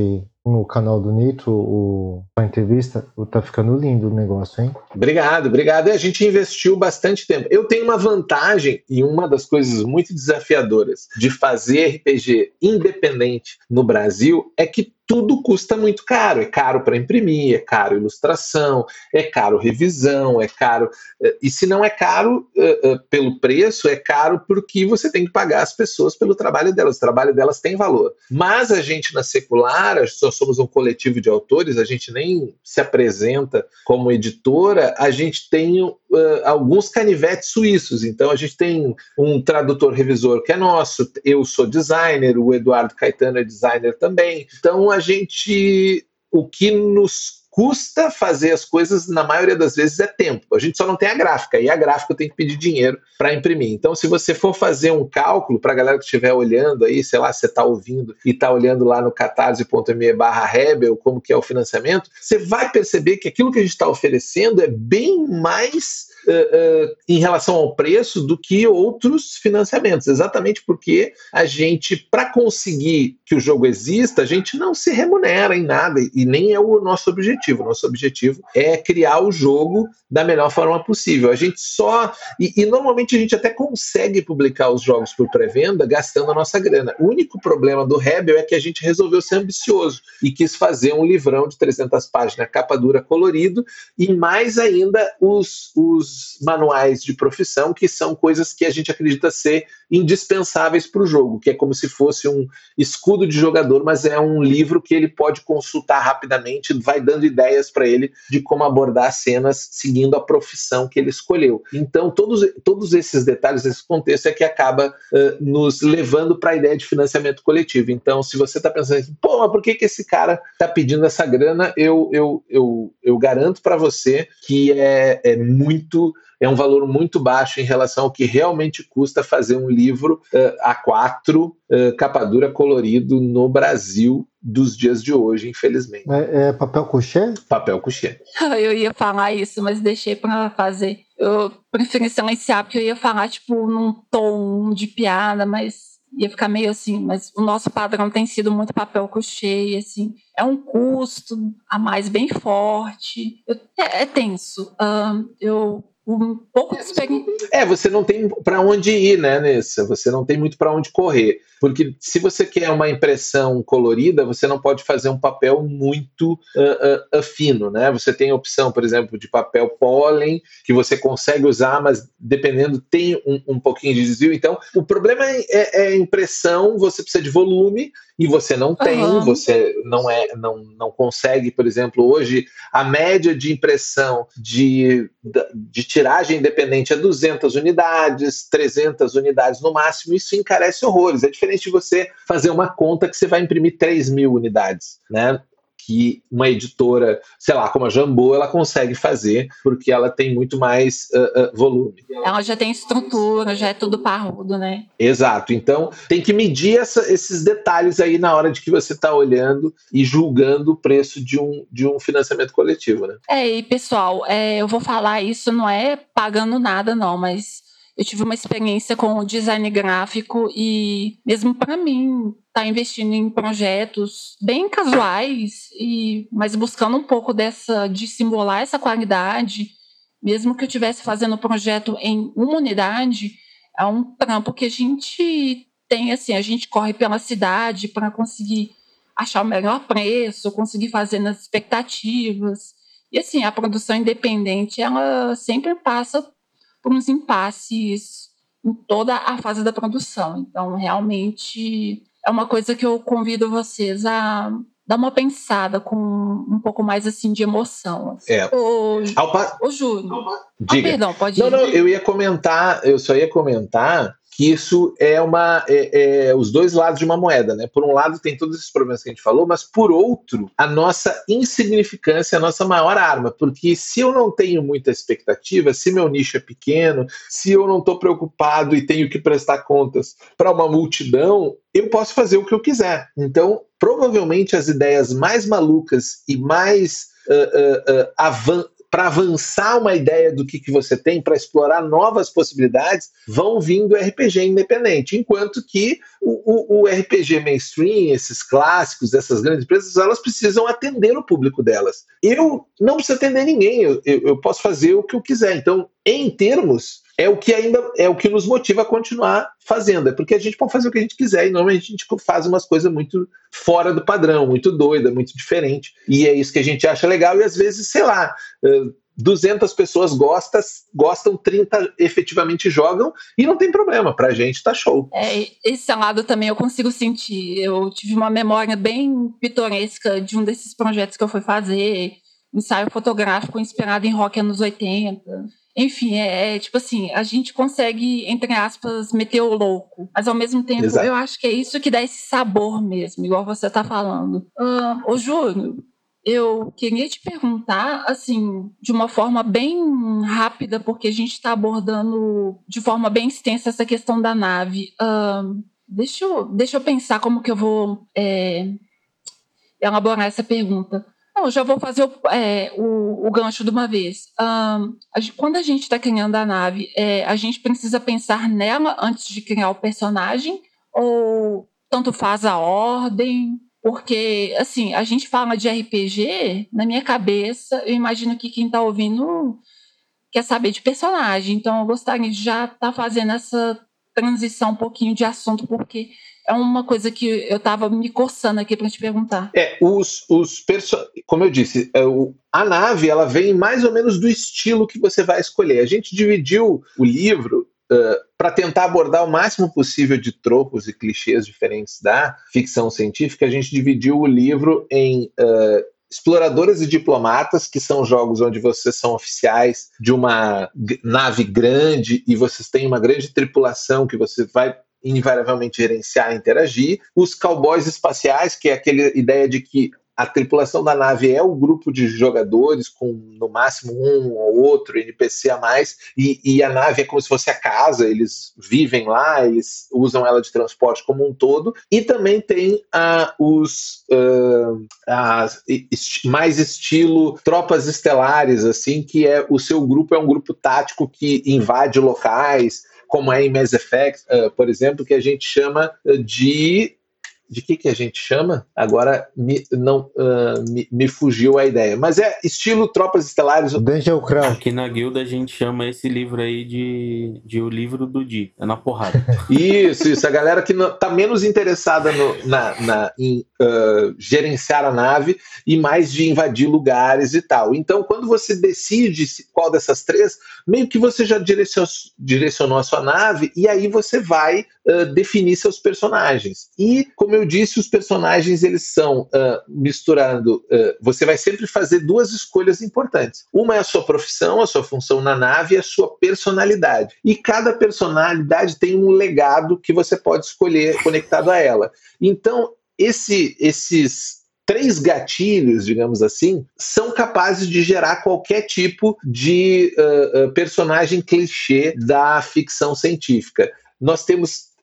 no canal do Nito, o, a entrevista, tá ficando lindo o negócio, hein?
Obrigado, obrigado. A gente investiu bastante tempo. Eu tenho uma vantagem e uma das coisas muito desafiadoras de fazer RPG independente no Brasil é que tudo custa muito caro. É caro para imprimir, é caro ilustração, é caro revisão, é caro. Eh, e se não é caro uh, uh, pelo preço, é caro porque você tem que pagar as pessoas pelo trabalho delas. O trabalho delas tem valor. Mas a gente na secular, as somos um coletivo de autores, a gente nem se apresenta como editora, a gente tem uh, alguns canivetes suíços. Então, a gente tem um tradutor revisor que é nosso, eu sou designer, o Eduardo Caetano é designer também. Então, a gente. O que nos custa fazer as coisas, na maioria das vezes, é tempo. A gente só não tem a gráfica, e a gráfica tem que pedir dinheiro para imprimir. Então, se você for fazer um cálculo, para a galera que estiver olhando aí, sei lá, você está ouvindo e está olhando lá no catarse.me barra Rebel, como que é o financiamento, você vai perceber que aquilo que a gente está oferecendo é bem mais uh, em relação ao preço do que outros financiamentos, exatamente porque a gente, para conseguir que o jogo exista, a gente não se remunera em nada, e nem é o nosso objetivo objetivo. Nosso objetivo é criar o jogo da melhor forma possível. A gente só. E, e normalmente a gente até consegue publicar os jogos por pré-venda gastando a nossa grana. O único problema do Rebel é que a gente resolveu ser ambicioso e quis fazer um livrão de 300 páginas, capa dura colorido, e mais ainda os, os manuais de profissão, que são coisas que a gente acredita ser indispensáveis para o jogo, que é como se fosse um escudo de jogador, mas é um livro que ele pode consultar rapidamente, vai dando ideias para ele de como abordar cenas seguindo a profissão que ele escolheu. Então, todos, todos esses detalhes, esse contexto é que acaba uh, nos levando para a ideia de financiamento coletivo. Então, se você está pensando assim, pô, mas por que, que esse cara está pedindo essa grana? Eu, eu, eu, eu garanto para você que é, é muito é um valor muito baixo em relação ao que realmente custa fazer um livro uh, A4, uh, capa dura colorido no Brasil dos dias de hoje, infelizmente.
É, é papel couché?
Papel couché.
Eu ia falar isso, mas deixei para fazer. Eu preferi silenciar, porque eu ia falar, tipo, num tom de piada, mas ia ficar meio assim, mas o nosso padrão tem sido muito papel couché, assim, é um custo a mais bem forte, eu, é, é, tenso. Uh, eu um pouco experiência.
É, você não tem para onde ir, né, Nessa? Você não tem muito para onde correr. Porque se você quer uma impressão colorida, você não pode fazer um papel muito uh, uh, fino, né? Você tem a opção, por exemplo, de papel pólen, que você consegue usar, mas dependendo, tem um, um pouquinho de desvio. Então, o problema é, é, é impressão, você precisa de volume, e você não tem, uhum. você não é, não, não consegue, por exemplo, hoje a média de impressão de, de tiragem independente é 200 unidades, 300 unidades no máximo, isso encarece horrores. É diferente de você fazer uma conta que você vai imprimir 3 mil unidades, né? Que uma editora, sei lá, como a Jambô, ela consegue fazer, porque ela tem muito mais uh, uh, volume.
Ela já tem estrutura, já é tudo parrudo, né?
Exato. Então, tem que medir essa, esses detalhes aí na hora de que você está olhando e julgando o preço de um, de um financiamento coletivo, né?
É, e pessoal, é, eu vou falar isso, não é pagando nada, não, mas eu tive uma experiência com o design gráfico e mesmo para mim tá investindo em projetos bem casuais e mas buscando um pouco dessa de simular essa qualidade, mesmo que eu estivesse fazendo o projeto em uma unidade, é um trampo que a gente tem assim, a gente corre pela cidade para conseguir achar o melhor preço, conseguir fazer nas expectativas. E assim, a produção independente, ela sempre passa por uns impasses em toda a fase da produção. Então, realmente é uma coisa que eu convido vocês a dar uma pensada com um pouco mais assim de emoção. Assim.
É.
O, o Júlio.
Diga.
Ah, perdão, pode
não,
ir.
Não, eu ia comentar, eu só ia comentar que isso é uma é, é, os dois lados de uma moeda, né? Por um lado tem todos esses problemas que a gente falou, mas por outro a nossa insignificância é a nossa maior arma, porque se eu não tenho muita expectativa, se meu nicho é pequeno, se eu não estou preocupado e tenho que prestar contas para uma multidão, eu posso fazer o que eu quiser. Então, provavelmente as ideias mais malucas e mais uh, uh, uh, para avançar uma ideia do que, que você tem, para explorar novas possibilidades, vão vindo do RPG independente. Enquanto que o, o, o, RPG mainstream, esses clássicos, essas grandes empresas, elas precisam atender o público delas. Eu não preciso atender ninguém, eu, eu, eu posso fazer o que eu quiser. Então, em termos é o que ainda é o que nos motiva a continuar fazendo, é porque a gente pode fazer o que a gente quiser e normalmente a gente faz umas coisas muito fora do padrão, muito doida, muito diferente, e é isso que a gente acha legal e às vezes, sei lá, 200 pessoas gostam, gostam, 30 efetivamente jogam e não tem problema, pra gente tá show.
É, esse lado também eu consigo sentir. Eu tive uma memória bem pitoresca de um desses projetos que eu fui fazer, ensaio fotográfico inspirado em rock anos 80. Enfim, é, é, tipo assim, a gente consegue, entre aspas, meter o louco. Mas ao mesmo tempo, Exato. eu acho que é isso que dá esse sabor mesmo, igual você tá falando. Uh, ô, Júnior, eu queria te perguntar, assim, de uma forma bem rápida, porque a gente está abordando de forma bem extensa essa questão da nave. Uh, deixa, eu, deixa eu pensar como que eu vou é, elaborar essa pergunta. Não, já vou fazer o, é, o, o, gancho de uma vez. Um, a quando a gente está criando a nave, é, a gente precisa pensar nela antes de criar o personagem? Ou tanto faz a ordem? Porque, assim, a gente fala de RPG, na minha cabeça, eu imagino que quem está ouvindo quer saber de personagem. Então, eu gostaria de já estar tá fazendo essa transição um pouquinho de assunto, porque é uma coisa que eu estava me coçando aqui para te perguntar.
É, os, os como eu disse, é, a nave ela vem mais ou menos do estilo que você vai escolher. A gente dividiu o livro Uh, para tentar abordar o máximo possível de tropos e clichês diferentes da ficção científica, a gente dividiu o livro em uh, Exploradores e Diplomatas, que são jogos onde vocês são oficiais de uma nave grande e vocês têm uma grande tripulação que você vai invariavelmente gerenciar e interagir. Os cowboys espaciais, que é aquela ideia de que a tripulação da nave é o grupo de jogadores com no máximo um ou outro NPC a mais e, e, a nave é como se fosse a casa eles vivem lá eles usam ela de transporte como um todo e também tem uh, os est mais estilo tropas estelares assim que é o seu grupo é um grupo tático que invade locais como é em Mass Effect, uh, por exemplo, que a gente chama de de que, que a gente chama? Agora me, não, uh, me, me, fugiu a ideia. Mas é estilo Tropas Estelares.
Dungeon Crawl. Aqui na guilda a gente chama esse livro aí de, de O Livro do Di. É na porrada.
Isso, isso. A galera que não, tá menos interessada no, na, na, em uh, gerenciar a nave e mais de invadir lugares e tal. Então, quando você decide qual dessas três, meio que você já direcionou, direcionou a sua nave e aí você vai uh, definir seus personagens. E, como eu disse, os personagens eles são uh, misturando. Uh, você vai sempre fazer duas escolhas importantes. Uma é a sua profissão, a sua função na nave e a sua personalidade. E cada personalidade tem um legado que você pode escolher conectado a ela. Então, esse, esses três gatilhos, digamos assim, são capazes de gerar qualquer tipo de uh, personagem clichê da ficção científica. Nós temos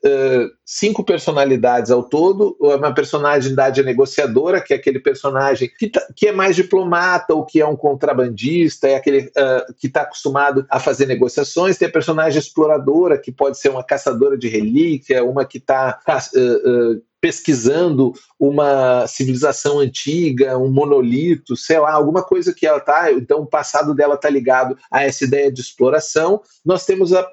cinco personalidades ao todo. Uma personalidade negociadora, que é aquele personagem que, tá, que é mais diplomata, ou que é um contrabandista, é aquele uh, que está acostumado a fazer negociações. Tem a personagem exploradora, que pode ser uma caçadora de relíquia, uma que está uh, pesquisando uma civilização antiga, um monolito, sei lá, alguma coisa que ela tá, então o passado dela tá ligado a essa ideia de exploração. Nós temos a,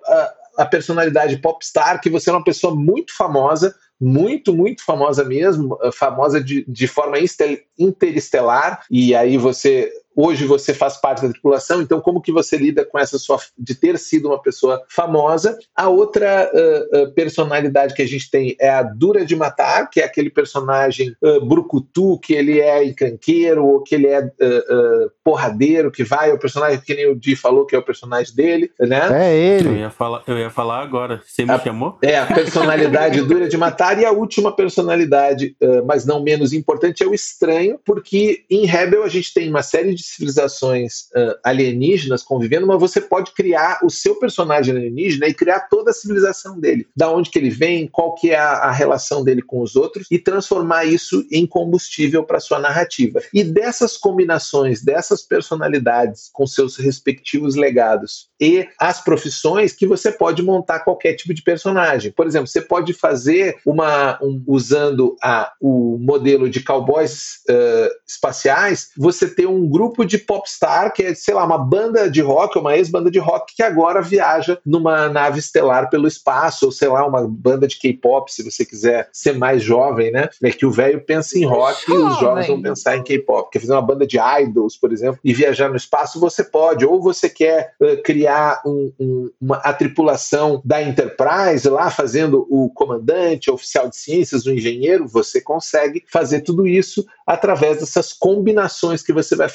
a personalidade popstar, que você é uma pessoa muito famosa, muito, muito famosa mesmo, famosa de, de forma interestelar, e aí você hoje você faz parte da tripulação, então como que você lida com essa sua de ter sido uma pessoa famosa? A outra uh, uh, personalidade que a gente tem é a Dura de Matar, que é aquele personagem uh, brucutu, que ele é encrenqueiro, ou que ele é porradeiro, que vai, é o personagem que nem o Di falou que é o personagem dele, né?
É ele. Eu ia falar, eu ia falar agora, você me a, chamou?
É, a personalidade Dura de Matar, e a última personalidade, mas não menos importante, é o estranho, porque em Rebel a gente tem uma série de civilizações uh, alienígenas convivendo, mas você pode criar o seu personagem alienígena e criar toda a civilização dele, da onde que ele vem, qual que é a, a relação dele com os outros e transformar isso em combustível para sua narrativa. E dessas combinações, dessas personalidades com seus respectivos legados e as profissões que você pode montar qualquer tipo de personagem. Por exemplo, você pode fazer uma um, usando a, o modelo de cowboys uh, espaciais, você ter um grupo grupo de popstar, que é, sei lá, uma banda de rock, uma ex-banda de rock que agora viaja numa nave estelar pelo espaço, ou sei lá, uma banda de K-pop, se você quiser ser mais jovem, né? É que o velho pensa em rock e os jovens vão pensar em K-pop. Quer fazer uma banda de idols, por exemplo, e viajar no espaço, você pode. Ou você quer uh, criar um, um, uma, a tripulação da Enterprise lá, fazendo o comandante, o oficial de ciências, o engenheiro, você consegue fazer tudo isso através dessas combinações que você vai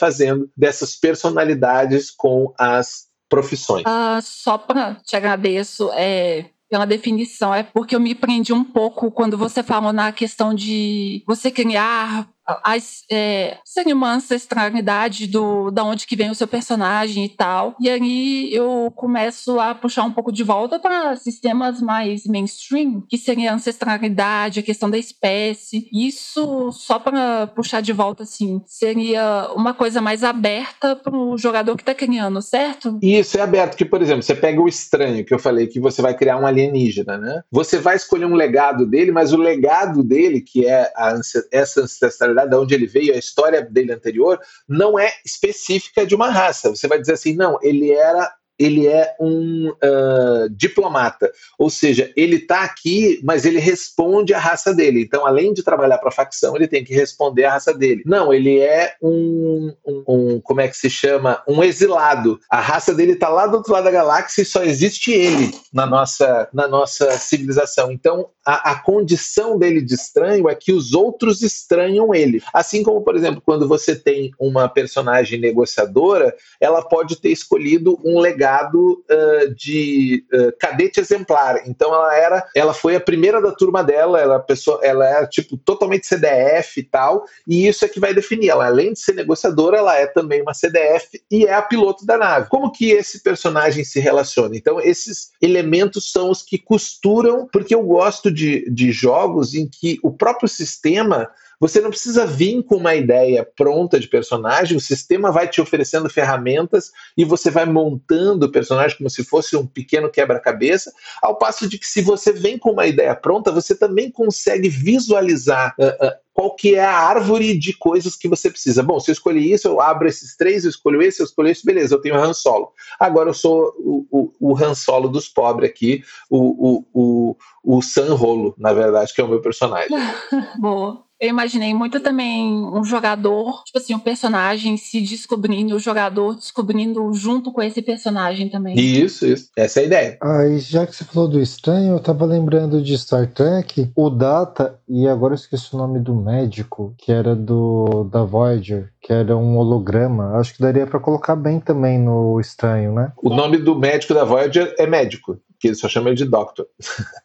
dessas personalidades com as profissões.
Uh, só para te agradeço, é, pela definição, é porque eu me prendi um pouco quando você falou na questão de você criar a, é, seria uma ancestralidade do da onde que vem o seu personagem e tal. E aí eu começo a puxar um pouco de volta para sistemas mais mainstream, que seria a ancestralidade, a questão da espécie. Isso só para puxar de volta assim, seria uma coisa mais aberta para o jogador que está criando, certo?
Isso é aberto, que por exemplo, você pega o estranho que eu falei que você vai criar um alienígena, né? Você vai escolher um legado dele, mas o legado dele, que é a, essa ancestralidade verdade, de onde ele veio, a história dele anterior, não é específica de uma raça. Você vai dizer assim, não, ele era ele é um uh, diplomata, ou seja, ele está aqui, mas ele responde à raça dele. Então, além de trabalhar para a facção, ele tem que responder à raça dele. Não, ele é um, um, um, como é que se chama, um exilado. A raça dele está lá do outro lado da galáxia e só existe ele na nossa, na nossa civilização. Então, a, a condição dele de estranho é que os outros estranham ele. Assim como, por exemplo, quando você tem uma personagem negociadora, ela pode ter escolhido um legado legado uh, de uh, cadete exemplar. Então ela era, ela foi a primeira da turma dela, ela pessoa, ela era tipo totalmente CDF e tal, e isso é que vai definir. Ela além de ser negociadora, ela é também uma CDF e é a piloto da nave. Como que esse personagem se relaciona? Então esses elementos são os que costuram, porque eu gosto de, de jogos em que o próprio sistema você não precisa vir com uma ideia pronta de personagem, o sistema vai te oferecendo ferramentas e você vai montando o personagem como se fosse um pequeno quebra-cabeça, ao passo de que se você vem com uma ideia pronta, você também consegue visualizar uh, uh, qual que é a árvore de coisas que você precisa. Bom, se eu escolhi isso, eu abro esses três, eu escolho esse, eu escolho esse, beleza, eu tenho Han Solo. Agora eu sou o, o, o Han Solo dos pobres aqui, o, o, o, o San Rolo, na verdade, que é o meu personagem.
Boa. Eu imaginei muito também um jogador, tipo assim, um personagem se descobrindo, o jogador descobrindo junto com esse personagem também.
Isso, isso. Essa é a ideia.
Aí, já que você falou do estranho, eu tava lembrando de Star Trek, o Data, e agora eu esqueci o nome do médico, que era do da Voyager, que era um holograma. Acho que daria para colocar bem também no estranho, né?
O nome do médico da Voyager é médico que ele só chama ele de Doctor.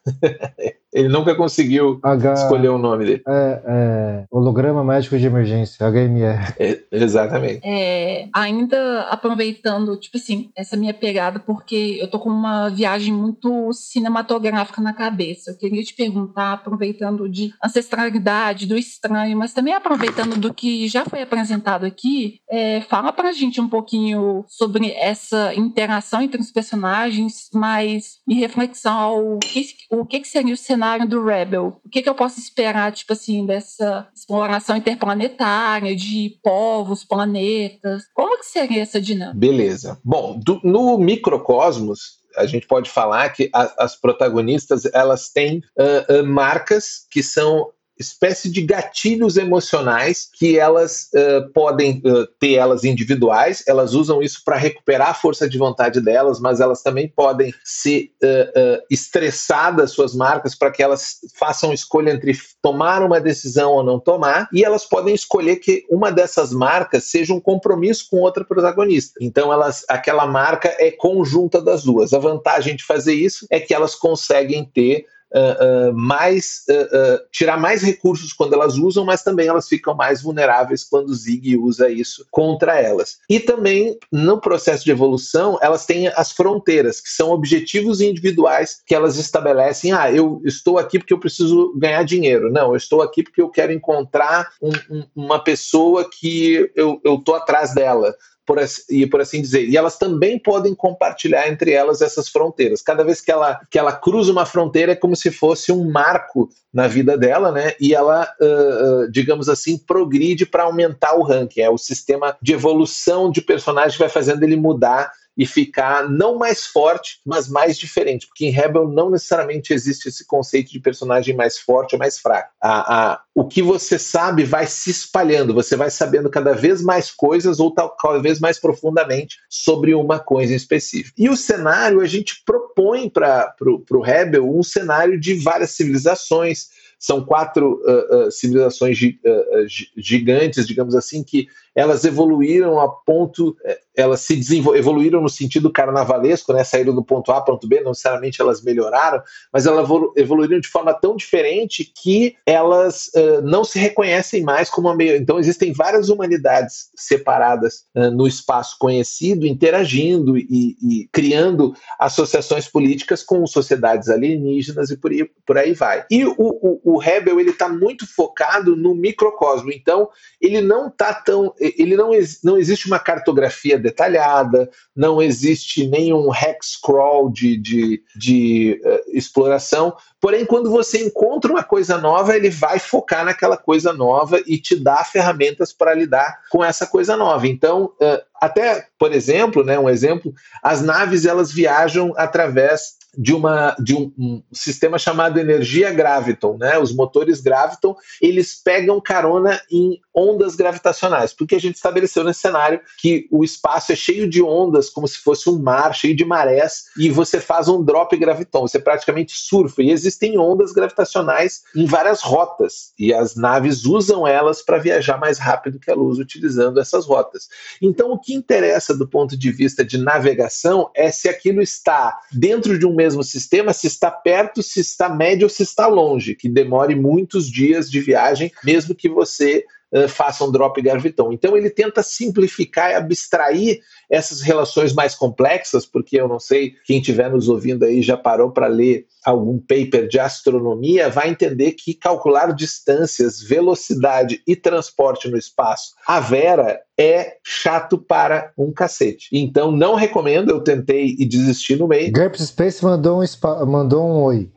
ele nunca conseguiu H... escolher o nome dele.
É, é, holograma médico de emergência, HMR.
É, exatamente.
É, ainda aproveitando, tipo assim, essa minha pegada, porque eu tô com uma viagem muito cinematográfica na cabeça. Eu queria te perguntar, aproveitando de ancestralidade, do estranho, mas também aproveitando do que já foi apresentado aqui, é, fala pra gente um pouquinho sobre essa interação entre os personagens, mas em reflexão ao que, o que, que seria o cenário do Rebel. O que, que eu posso esperar, tipo assim, dessa exploração interplanetária, de povos, planetas. Como que seria essa dinâmica?
Beleza. Bom, do, no microcosmos, a gente pode falar que as protagonistas elas têm uh, uh, marcas que são espécie de gatilhos emocionais que elas uh, podem uh, ter elas individuais, elas usam isso para recuperar a força de vontade delas, mas elas também podem ser uh, estressadas suas marcas para que elas façam escolha entre tomar uma decisão ou não tomar, e elas podem escolher que uma dessas marcas seja um compromisso com outra protagonista. Então elas, aquela marca é conjunta das duas. A vantagem de fazer isso é que elas conseguem ter uh, mais uh, tirar mais recursos quando elas usam, mas também elas ficam mais vulneráveis quando o Zig usa isso contra elas. E também no processo de evolução, elas têm as fronteiras, que são objetivos individuais que elas estabelecem. Ah, eu estou aqui porque eu preciso ganhar dinheiro. Não, eu estou aqui porque eu quero encontrar um, um, uma pessoa que eu estou atrás dela. Por, e por assim dizer. E elas também podem compartilhar entre elas essas fronteiras. Cada vez que ela, que ela cruza uma fronteira é como se fosse um marco na vida dela, né? E ela, uh, uh, digamos assim, progride para aumentar o ranking. É o sistema de evolução de personagem que vai fazendo ele mudar e ficar não mais forte, mas mais diferente, porque em Rebel não necessariamente existe esse conceito de personagem mais forte ou mais fraco. A, a, o que você sabe vai se espalhando, você vai sabendo cada vez mais coisas ou tal, cada vez mais profundamente sobre uma coisa em específico. E o cenário a gente propõe para o Rebel um cenário de várias civilizações, são quatro uh, uh, civilizações uh, gigantes, digamos assim, que elas evoluíram a ponto, é, elas se evoluíram no sentido carnavalesco, né? Saíram do ponto A para o ponto B, não necessariamente elas melhoraram, mas elas evoluíram de forma tão diferente que elas uh, não se reconhecem mais como a meio. Então existem várias humanidades separadas uh, no espaço conhecido, interagindo e, e, criando associações políticas com sociedades alienígenas e por aí, por aí vai. E o, o, o Rebel ele está muito focado no microcosmo, então ele não está tão ele não, não existe uma cartografia detalhada, não existe nenhum hex crawl de, de, de uh, exploração. Porém, quando você encontra uma coisa nova, ele vai focar naquela coisa nova e te dá ferramentas para lidar com essa coisa nova. Então, uh, até, por exemplo, né, um exemplo, as naves elas viajam através de, uma, de um, um, sistema chamado energia graviton, né? Os motores graviton, eles pegam carona em ondas gravitacionais, porque a gente estabeleceu nesse cenário que o espaço é cheio de ondas, como se fosse um mar, cheio de marés, e você faz um drop graviton, você praticamente surfa, e existem ondas gravitacionais em várias rotas, e as naves usam elas para viajar mais rápido que a luz, utilizando essas rotas. Então, o que interessa do ponto de vista de navegação é se aquilo está dentro de um mesmo sistema, se está perto, se está médio ou se está longe, que demore muitos dias de viagem, mesmo que você uh, faça um drop graviton. Então ele tenta simplificar e abstrair essas relações mais complexas, porque eu não sei, quem estiver nos ouvindo aí já parou para ler algum paper de astronomia, vai entender que calcular distâncias, velocidade e transporte no espaço, a Vera é chato para um cacete. Então não recomendo, eu tentei e desisti no meio.
GURPS Space mandou um, mandou um oi.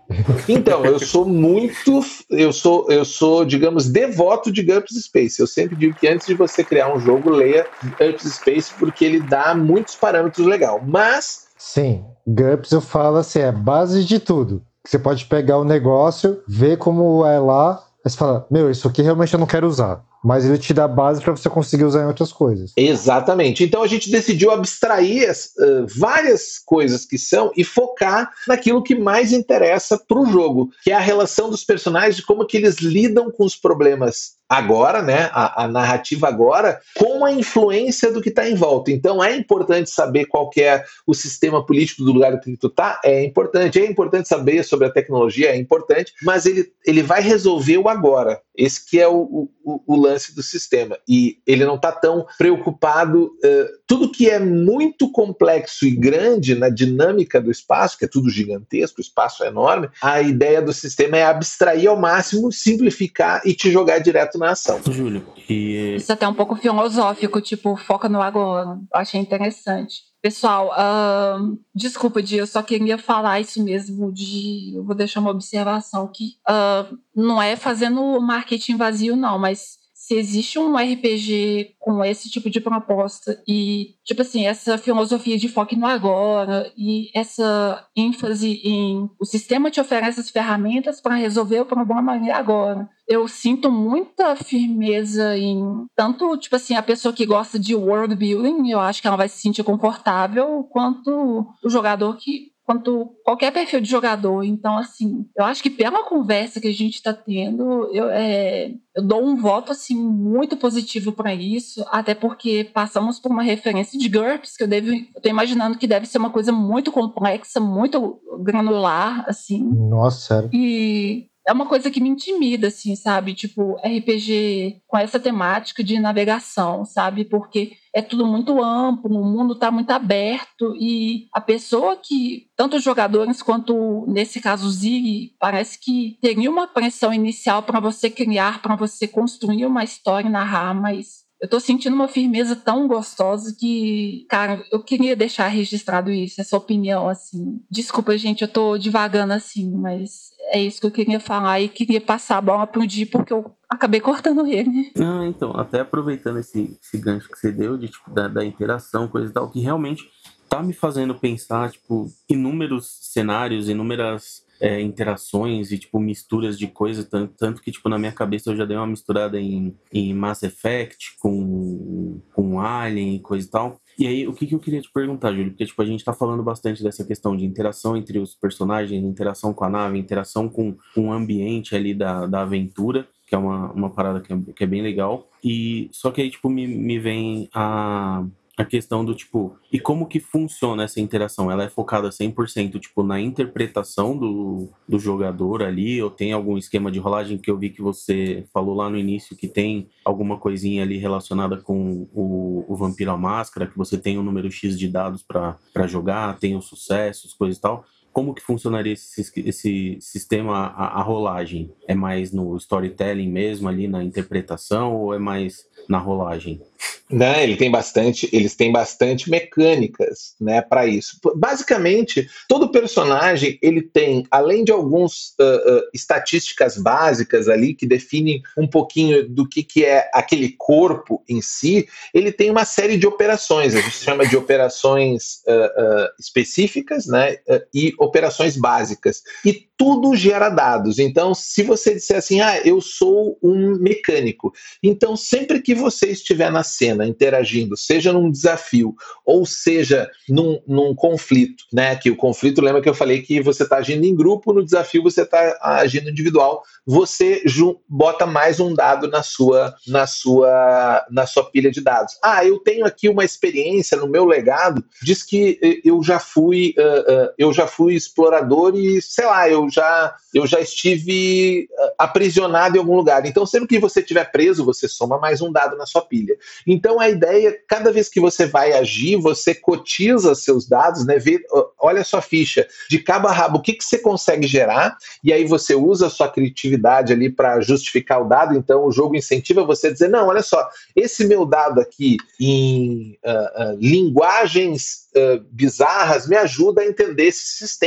Então, eu sou muito, eu sou, eu sou, digamos, devoto de GURPS Space. Eu sempre digo que antes de você criar um jogo, leia GURPS Space porque ele dá muitos parâmetros legal. Mas.
Sim, GURPS eu falo assim, é base de tudo. Você pode pegar o negócio, ver como é lá, aí você fala, meu, isso aqui realmente eu não quero usar mas ele te dá base para você conseguir usar em outras coisas.
Exatamente. Então a gente decidiu abstrair uh, várias coisas que são e focar naquilo que mais interessa para o jogo, que é a relação dos personagens, de como que eles lidam com os problemas agora, né, a, a, narrativa agora, com a influência do que está em volta. Então é importante saber qual é o sistema político do lugar que tu está, é importante. É importante saber sobre a tecnologia, é importante, mas ele, ele vai resolver o agora. Esse que é o, o, o lance do sistema. E ele não está tão preocupado. Uh, tudo que é muito complexo e grande na dinâmica do espaço, que é tudo gigantesco, o espaço é enorme, a ideia do sistema é abstrair ao máximo, simplificar e te jogar direto na ação.
Júlio, e...
Isso é até um pouco filosófico, tipo, foca no agora. Eu achei interessante. Pessoal, uh, desculpa, Di, eu só queria falar isso mesmo de. Eu vou deixar uma observação que uh, não é fazendo marketing vazio, não, mas se existe um RPG com esse tipo de proposta e, tipo assim, essa filosofia de foco no agora e essa ênfase em o sistema te oferece as ferramentas para resolver o problema agora. Eu sinto muita firmeza em tanto, tipo assim, a pessoa que gosta de world building, eu acho que ela vai se sentir confortável, quanto o jogador que quanto qualquer perfil de jogador. Então, assim, eu acho que pela conversa que a gente está tendo, eu, é, eu dou um voto assim muito positivo para isso, até porque passamos por uma referência de GURPS que eu devo, eu tô imaginando que deve ser uma coisa muito complexa, muito granular, assim.
Nossa, sério.
E é uma coisa que me intimida, assim, sabe? Tipo, RPG com essa temática de navegação, sabe? Porque é tudo muito amplo, o mundo está muito aberto e a pessoa que, tanto os jogadores quanto, nesse caso, o Zig, parece que teria uma pressão inicial para você criar, para você construir uma história e narrar, mas eu tô sentindo uma firmeza tão gostosa que, cara, eu queria deixar registrado isso, essa opinião, assim. Desculpa, gente, eu tô divagando assim, mas é isso que eu queria falar e queria passar a bola pro Di, porque eu acabei cortando ele.
Então, até aproveitando esse, esse gancho que você deu de, tipo, da, da interação, coisa e tal, que realmente tá me fazendo pensar, tipo, inúmeros cenários, inúmeras é, interações e tipo misturas de coisas, tanto, tanto, que tipo na minha cabeça eu já dei uma misturada em, em Mass Effect com, com Alien e coisa e tal. E aí, o que, que eu queria te perguntar, Júlio? Porque, tipo, a gente tá falando bastante dessa questão de interação entre os personagens, interação com a nave, interação com, com o ambiente ali da, da aventura, que é uma, uma parada que é, que é bem legal. E só que aí, tipo, me, me vem a, a questão do tipo, e como que funciona essa interação? Ela é focada 100% tipo na interpretação do, do jogador ali, ou tem algum esquema de rolagem que eu vi que você falou lá no início que tem alguma coisinha ali relacionada com o, o Vampiro à Máscara, que você tem um número X de dados para jogar, tem os sucessos, coisa e tal como que funcionaria esse, esse sistema, a, a, rolagem? É mais no storytelling mesmo, ali na interpretação, ou é mais na rolagem?
Não, ele tem bastante, eles têm bastante mecânicas, né, para isso. Basicamente, todo personagem ele tem, além de alguns uh, uh, estatísticas básicas ali que definem um pouquinho do que, que é aquele corpo em si, ele tem uma série de operações. A gente chama de operações uh, específicas, né, e operações básicas. E tudo gera dados. Então, se você disser assim, ah, eu sou um mecânico, então sempre que você estiver na cena interagindo, seja num desafio ou seja num, num conflito, né? Que o conflito, lembra que eu falei que você está agindo em grupo, no desafio você está agindo individual, você bota mais um dado na sua, na sua, na sua pilha de dados. Ah, eu tenho aqui uma experiência no meu legado, diz que eu já fui, uh, uh, eu já fui explorador e sei lá, eu já, eu já estive ah, aprisionado em algum lugar. Então, sempre que você estiver preso, você soma mais um dado na sua pilha. Então, a ideia, cada vez que você vai agir, você cotiza seus dados, né? Vê, olha a sua ficha de cabo a rabo, o que, que você consegue gerar, e aí você usa a sua criatividade ali para justificar o dado. Então, o jogo incentiva você a dizer: não, olha só, esse meu dado aqui em uh, uh, linguagens uh, bizarras me ajuda a entender esse sistema.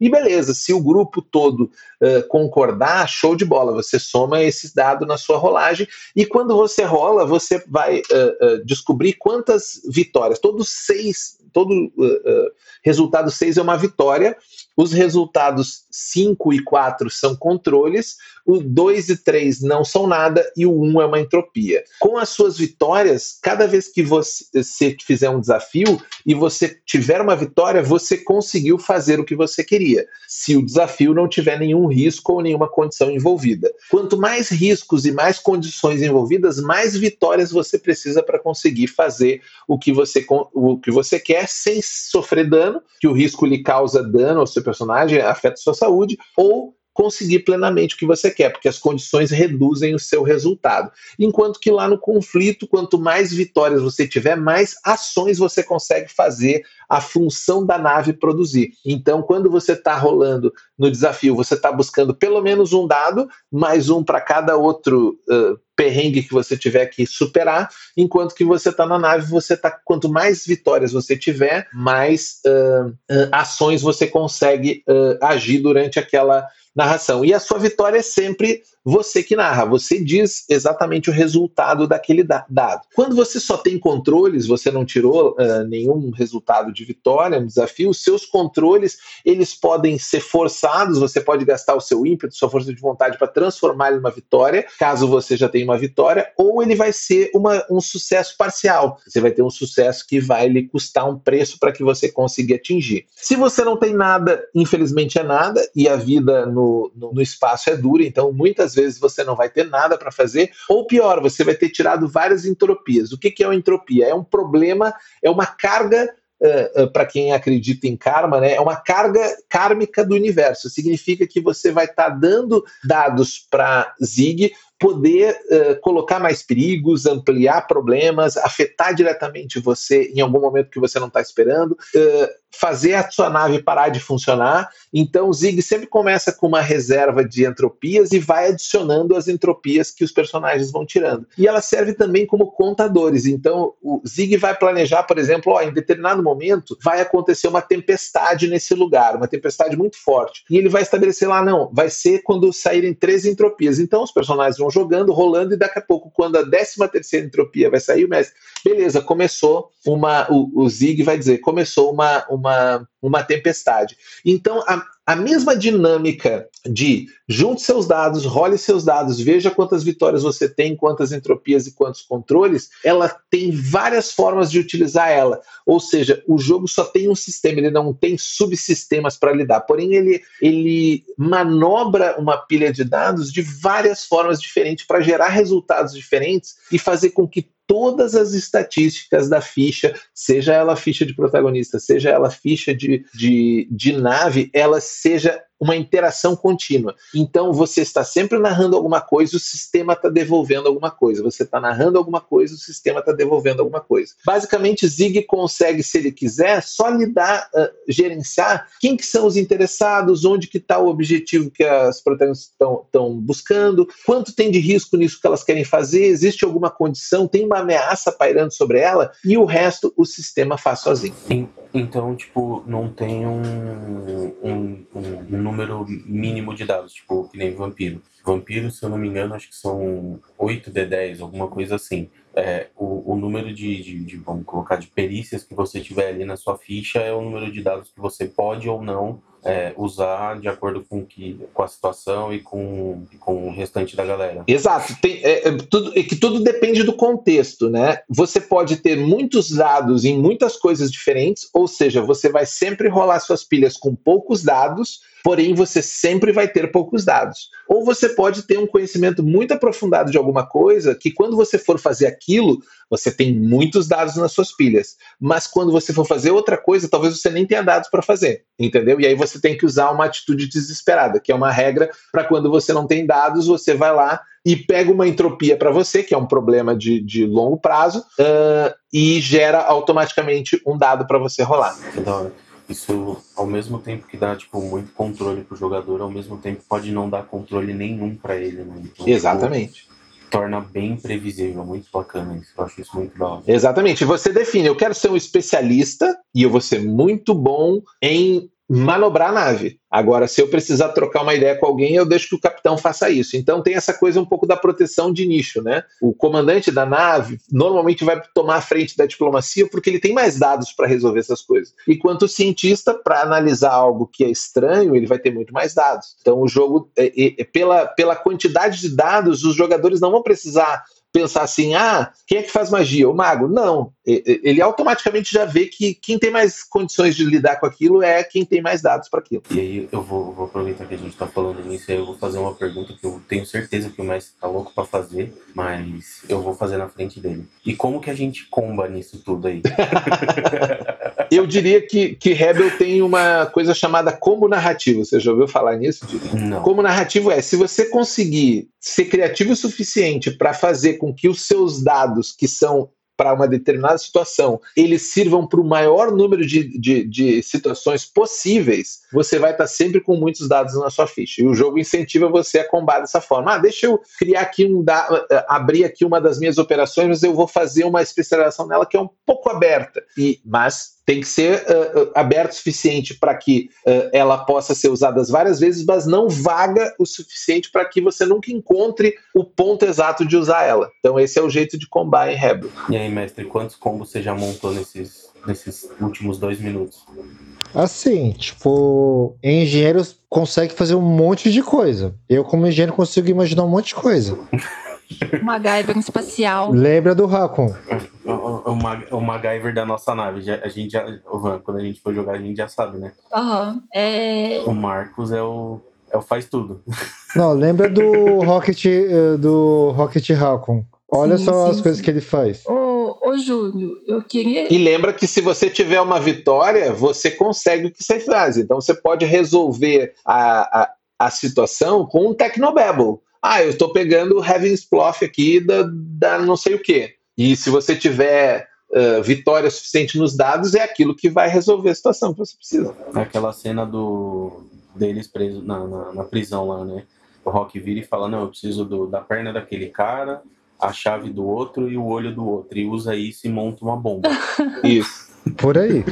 E beleza, se o grupo todo uh, concordar, show de bola, você soma esse dado na sua rolagem e quando você rola, você vai uh, descobrir quantas vitórias. Todos seis, todo resultado seis é uma vitória os resultados 5 e 4 são controles, o 2 e 3 não são nada e o 1 é uma entropia. Com as suas vitórias, cada vez que você fizer um desafio e você tiver uma vitória, você conseguiu fazer o que você queria. Se o desafio não tiver nenhum risco ou nenhuma condição envolvida. Quanto mais riscos e mais condições envolvidas, mais vitórias você precisa para conseguir fazer o que você, o que você quer sem sofrer dano, que o risco lhe causa dano ao seu seu personagem, afeta sua saúde, ou conseguir plenamente o que você quer, porque as condições reduzem o seu resultado. Enquanto que lá no conflito, quanto mais vitórias você tiver, mais ações você consegue fazer a função da nave produzir. Então, quando você está rolando no desafio, você está buscando pelo menos um dado, mais um para cada outro uh, perrengue que você tiver que superar, enquanto que você está na nave, você tá quanto mais vitórias você tiver, mais uh, uh, ações você consegue agir durante aquela narração. E a sua vitória é sempre você que narra, você diz exatamente o resultado daquele dado. Quando você só tem controles, você não tirou uh, nenhum resultado de vitória no desafio, seus controles eles podem ser forçados, você pode gastar o seu ímpeto, sua força de vontade para transformar ele numa vitória, caso você já tenha uma vitória, ou ele vai ser uma, um sucesso parcial. Você vai ter um sucesso que vai lhe custar um preço para que você consiga atingir. Se você não tem nada, infelizmente é nada, e a vida no, no, no espaço é dura, então muitas muitas vezes você não vai ter nada para fazer, ou pior, você vai ter tirado várias entropias. O que, que é uma entropia? É um problema, é uma carga Uh, eh, uh, eh, para quem acredita em karma, né, é uma carga kármica do universo. Significa que você vai estar tá dando dados para Zig poder uh, colocar mais perigos, ampliar problemas, afetar diretamente você em algum momento que você não está esperando, uh, fazer a sua nave parar de funcionar. Então, o Zig sempre começa com uma reserva de entropias e vai adicionando as entropias que os personagens vão tirando. E ela serve também como contadores. Então, o Zig vai planejar, por exemplo, ó, em determinado momento vai acontecer uma tempestade nesse lugar, uma tempestade muito forte. E ele vai estabelecer lá, não, vai ser quando saírem três entropias. Então, os personagens vão jogando, rolando, e daqui a pouco, quando a décima terceira entropia vai sair, o mestre, beleza, começou uma. O, o Zig vai dizer, começou uma, uma, uma tempestade. Então, a, a mesma dinâmica de junte seus dados, role seus dados, veja quantas vitórias você tem, quantas entropias e quantos controles, ela tem várias formas de utilizar ela. Ou seja, o jogo só tem um sistema, ele não tem subsistemas para lidar. Porém, ele, ele manobra uma pilha de dados de várias formas diferentes para gerar resultados diferentes e fazer com que todas as estatísticas da ficha, seja ela ficha de protagonista, seja ela ficha de, de, de nave, ela seja uma interação contínua. Então você está sempre narrando alguma coisa, o sistema está devolvendo alguma coisa. Você está narrando alguma coisa, o sistema está devolvendo alguma coisa. Basicamente, Zig consegue, se ele quiser, só lhe dar, uh, gerenciar quem que são os interessados, onde que está o objetivo que as protagonistas estão buscando, quanto tem de risco nisso que elas querem fazer, existe alguma condição, tem uma ameaça pairando sobre ela, e o resto o sistema faz sozinho.
Então, tipo, não tem um, um, um, número mínimo de dados, tipo, que nem vampiro. Vampiro, se eu não me engano, acho que são 8 de 10, alguma coisa assim. É, o, o número de, de, de, vamos colocar, de perícias que você tiver ali na sua ficha é o número de dados que você pode ou não é, usar de acordo com, que, com a situação e com, com o restante da galera.
Exato. Tem, é, é, tudo, é que tudo depende do contexto, né? Você pode ter muitos dados em muitas coisas diferentes, ou seja, você vai sempre rolar suas pilhas com poucos dados porém você sempre vai ter poucos dados. Ou você pode ter um conhecimento muito aprofundado de alguma coisa que quando você for fazer aquilo, você tem muitos dados nas suas pilhas. Mas quando você for fazer outra coisa, talvez você nem tenha dados para fazer, entendeu? E aí você tem que usar uma atitude desesperada, que é uma regra para quando você não tem dados, você vai lá e pega uma entropia para você, que é um problema de, de longo prazo, uh, e gera automaticamente um dado para você rolar.
Então, isso, ao mesmo tempo que dá tipo, muito controle pro jogador, ao mesmo tempo pode não dar controle nenhum para ele. Né?
Então, Exatamente.
Tipo, torna bem previsível, muito bacana isso. Eu acho isso muito da hora.
Exatamente. Você define, eu quero ser um especialista e eu vou ser muito bom em manobrar a nave. Agora, se eu precisar trocar uma ideia com alguém, eu deixo que o capitão faça isso. Então tem essa coisa um pouco da proteção de nicho, né? O comandante da nave normalmente vai tomar a frente da diplomacia porque ele tem mais dados para resolver essas coisas. Enquanto o cientista, para analisar algo que é estranho, ele vai ter muito mais dados. Então o jogo, é, é, pela, pela quantidade de dados, os jogadores não vão precisar pensar assim, ah, quem é que faz magia? O mago? Não. Ele automaticamente já vê que quem tem mais condições de lidar com aquilo é quem tem mais dados para aquilo.
E aí eu vou, vou, aproveitar que a gente está falando nisso e eu vou fazer uma pergunta que eu tenho certeza que o mestre está louco para fazer, mas eu vou fazer na frente dele. E como que a gente comba nisso tudo aí?
eu diria que, que Rebel tem uma coisa chamada combo narrativo. Você já ouviu falar nisso?
Não.
Como narrativo é, se você conseguir ser criativo o suficiente para fazer com que os seus dados, que são para uma determinada situação, eles sirvam para o maior número de, de, de, situações possíveis, você vai estar tá sempre com muitos dados na sua ficha. E o jogo incentiva você a combar dessa forma. Ah, deixa eu criar aqui um da, eh, abrir aqui uma das minhas operações, mas eu vou fazer uma especialização nela que é um pouco aberta. E, mas tem que ser uh, aberto o suficiente para que uh, ela possa ser usada várias vezes, mas não vaga o suficiente para que você nunca encontre o ponto exato de usar ela. Então esse é o jeito de combar em Rebel.
E aí, mestre, quantos combos você já montou nesses, nesses últimos dois minutos?
Assim, tipo, engenheiros consegue fazer um monte de coisa. Eu, como engenheiro, consigo imaginar um monte de coisa.
Uma MacGyver espacial.
Lembra do Raccoon?
O, Mag, o MacGyver da nossa nave. Já, a gente já, quando a gente for jogar, a gente já sabe, né?
Uhum. É...
O Marcos é o, é o faz tudo.
Não, lembra do Rocket, eh, do Rocket Raccoon. Olha sim, só sim, as sim. coisas que ele faz.
Ô, ô, Júlio, eu queria.
E lembra que se você tiver uma vitória, você consegue o que você faz. Então você pode resolver a, a, a situação com um Tecnobabble. Ah, eu estou pegando o Heaven's Plough aqui da, da não sei o quê. E se você tiver uh, vitória suficiente nos dados, é aquilo que vai resolver a situação que você precisa.
Aquela cena do deles preso na, na, na prisão lá, né? O Rock vira e fala, não, eu preciso do, da perna daquele cara, a chave do outro e o olho do outro. E usa isso e monta uma bomba.
isso.
Por aí.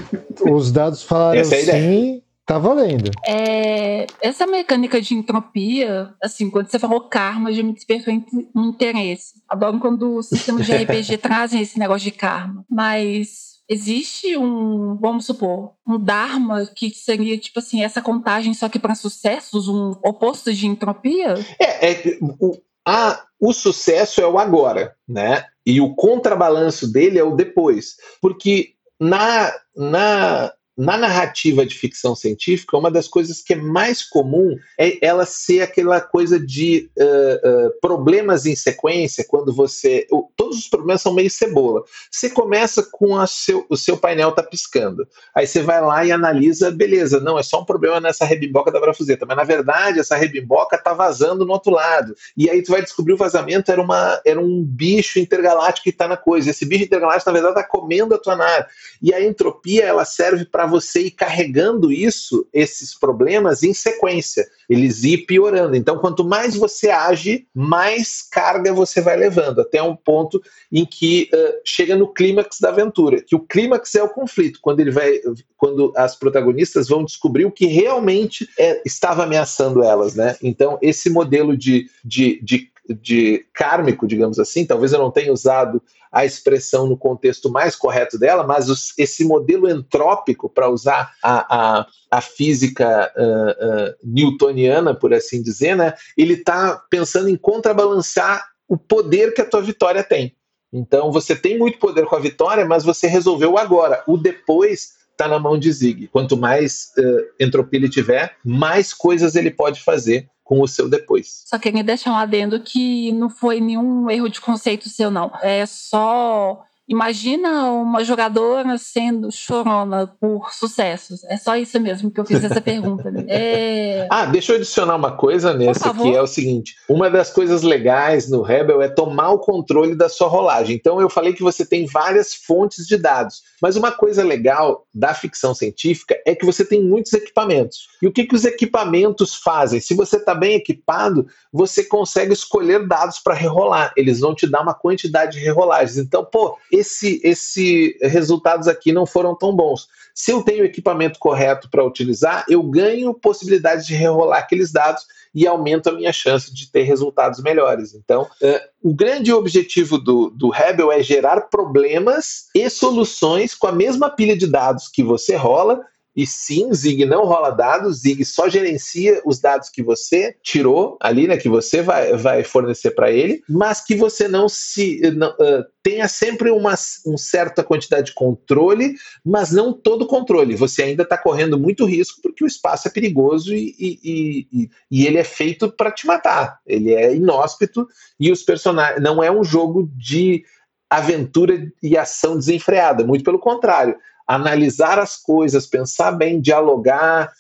Os dados falaram é sim, tá valendo.
É, essa mecânica de entropia, assim, quando você falou karma, já me despertou um interesse. Adoro quando os sistemas de RPG trazem esse negócio de karma. Mas existe um, vamos supor, um Dharma que seria tipo assim, essa contagem só que para sucessos, um oposto de entropia?
É, é o, a, o sucesso é o agora, né? E o contrabalanço dele é o depois. Porque na, na na narrativa de ficção científica, uma das coisas que é mais comum é ela ser aquela coisa de uh, uh, problemas em sequência, quando você. Uh, todos os problemas são meio cebola. Você começa com seu, o seu painel tá piscando. Aí você vai lá e analisa, beleza, não, é só um problema nessa rebimboca da brafuzeta, mas na verdade essa rebimboca tá vazando no outro lado. E aí tu vai descobrir o vazamento era, uma, era um bicho intergaláctico que está na coisa. Esse bicho intergaláctico, na verdade, está comendo a tua nave. E a entropia ela serve para você ir carregando isso, esses problemas em sequência, eles ir piorando. Então, quanto mais você age, mais carga você vai levando, até um ponto em que uh, chega no clímax da aventura, que o clímax é o conflito, quando ele vai, quando as protagonistas vão descobrir o que realmente é, estava ameaçando elas, né? Então, esse modelo de, de, de de kármico, digamos assim, talvez eu não tenha usado a expressão no contexto mais correto dela, mas os, esse modelo entrópico, para usar a, a, a física uh, uh, newtoniana, por assim dizer, né, ele está pensando em contrabalançar o poder que a tua vitória tem. Então você tem muito poder com a vitória, mas você resolveu agora. O depois está na mão de Zig. Quanto mais uh, entropia ele tiver, mais coisas ele pode fazer com o seu depois.
Só queria deixar um adendo que não foi nenhum erro de conceito seu, não. É só Imagina uma jogadora sendo chorona por sucessos. É só isso mesmo que eu fiz essa pergunta. Né? É...
Ah, deixa eu adicionar uma coisa nessa, que é o seguinte: uma das coisas legais no Rebel é tomar o controle da sua rolagem. Então, eu falei que você tem várias fontes de dados, mas uma coisa legal da ficção científica é que você tem muitos equipamentos. E o que, que os equipamentos fazem? Se você está bem equipado, você consegue escolher dados para rerolar. Eles vão te dar uma quantidade de rerolagens. Então, pô, esse, esse resultados aqui não foram tão bons. Se eu tenho o equipamento correto para utilizar, eu ganho possibilidade de rerolar aqueles dados e aumento a minha chance de ter resultados melhores. Então, uh, o grande objetivo do, do Rebel é gerar problemas e soluções com a mesma pilha de dados que você rola e sim, Zig não rola dados, Zig só gerencia os dados que você tirou ali, né? Que você vai, vai fornecer para ele, mas que você não se não, uh, tenha sempre uma um certa quantidade de controle, mas não todo controle. Você ainda está correndo muito risco porque o espaço é perigoso e, e, e, e ele é feito para te matar. Ele é inóspito e os personagens não é um jogo de aventura e ação desenfreada, muito pelo contrário analisar as coisas, pensar bem, dialogar,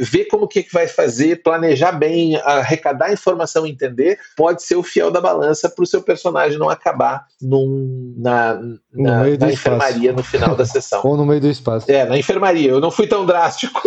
ver como que, que vai fazer, planejar bem, arrecadar informação, entender, pode ser o fiel da balança para o seu personagem não acabar num, na, na, no na enfermaria no final da sessão.
Ou no meio do espaço.
É, na enfermaria. Eu não fui tão drástico.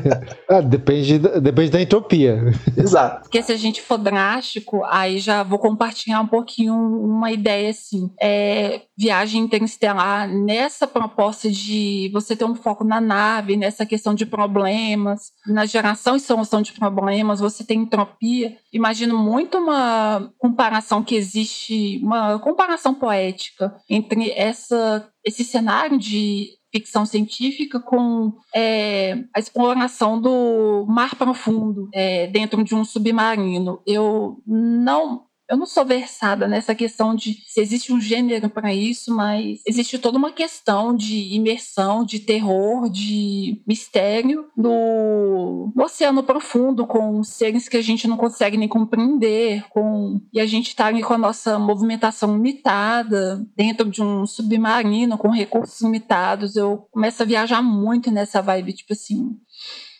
ah, depende, depende da entropia.
Exato.
Porque se a gente for drástico, aí já vou compartilhar um pouquinho uma ideia assim. É, viagem interestelar, nessa proposta de de você ter um foco na nave, nessa questão de problemas, na geração e solução de problemas, você tem entropia. Imagino muito uma comparação que existe, uma comparação poética entre essa, esse cenário de ficção científica com é, a exploração do mar profundo é, dentro de um submarino. Eu não eu não sou versada nessa questão de se existe um gênero para isso, mas existe toda uma questão de imersão, de terror, de mistério no, no oceano profundo, com seres que a gente não consegue nem compreender, com e a gente está com a nossa movimentação limitada, dentro de um submarino com recursos limitados. Eu começo a viajar muito nessa vibe, tipo assim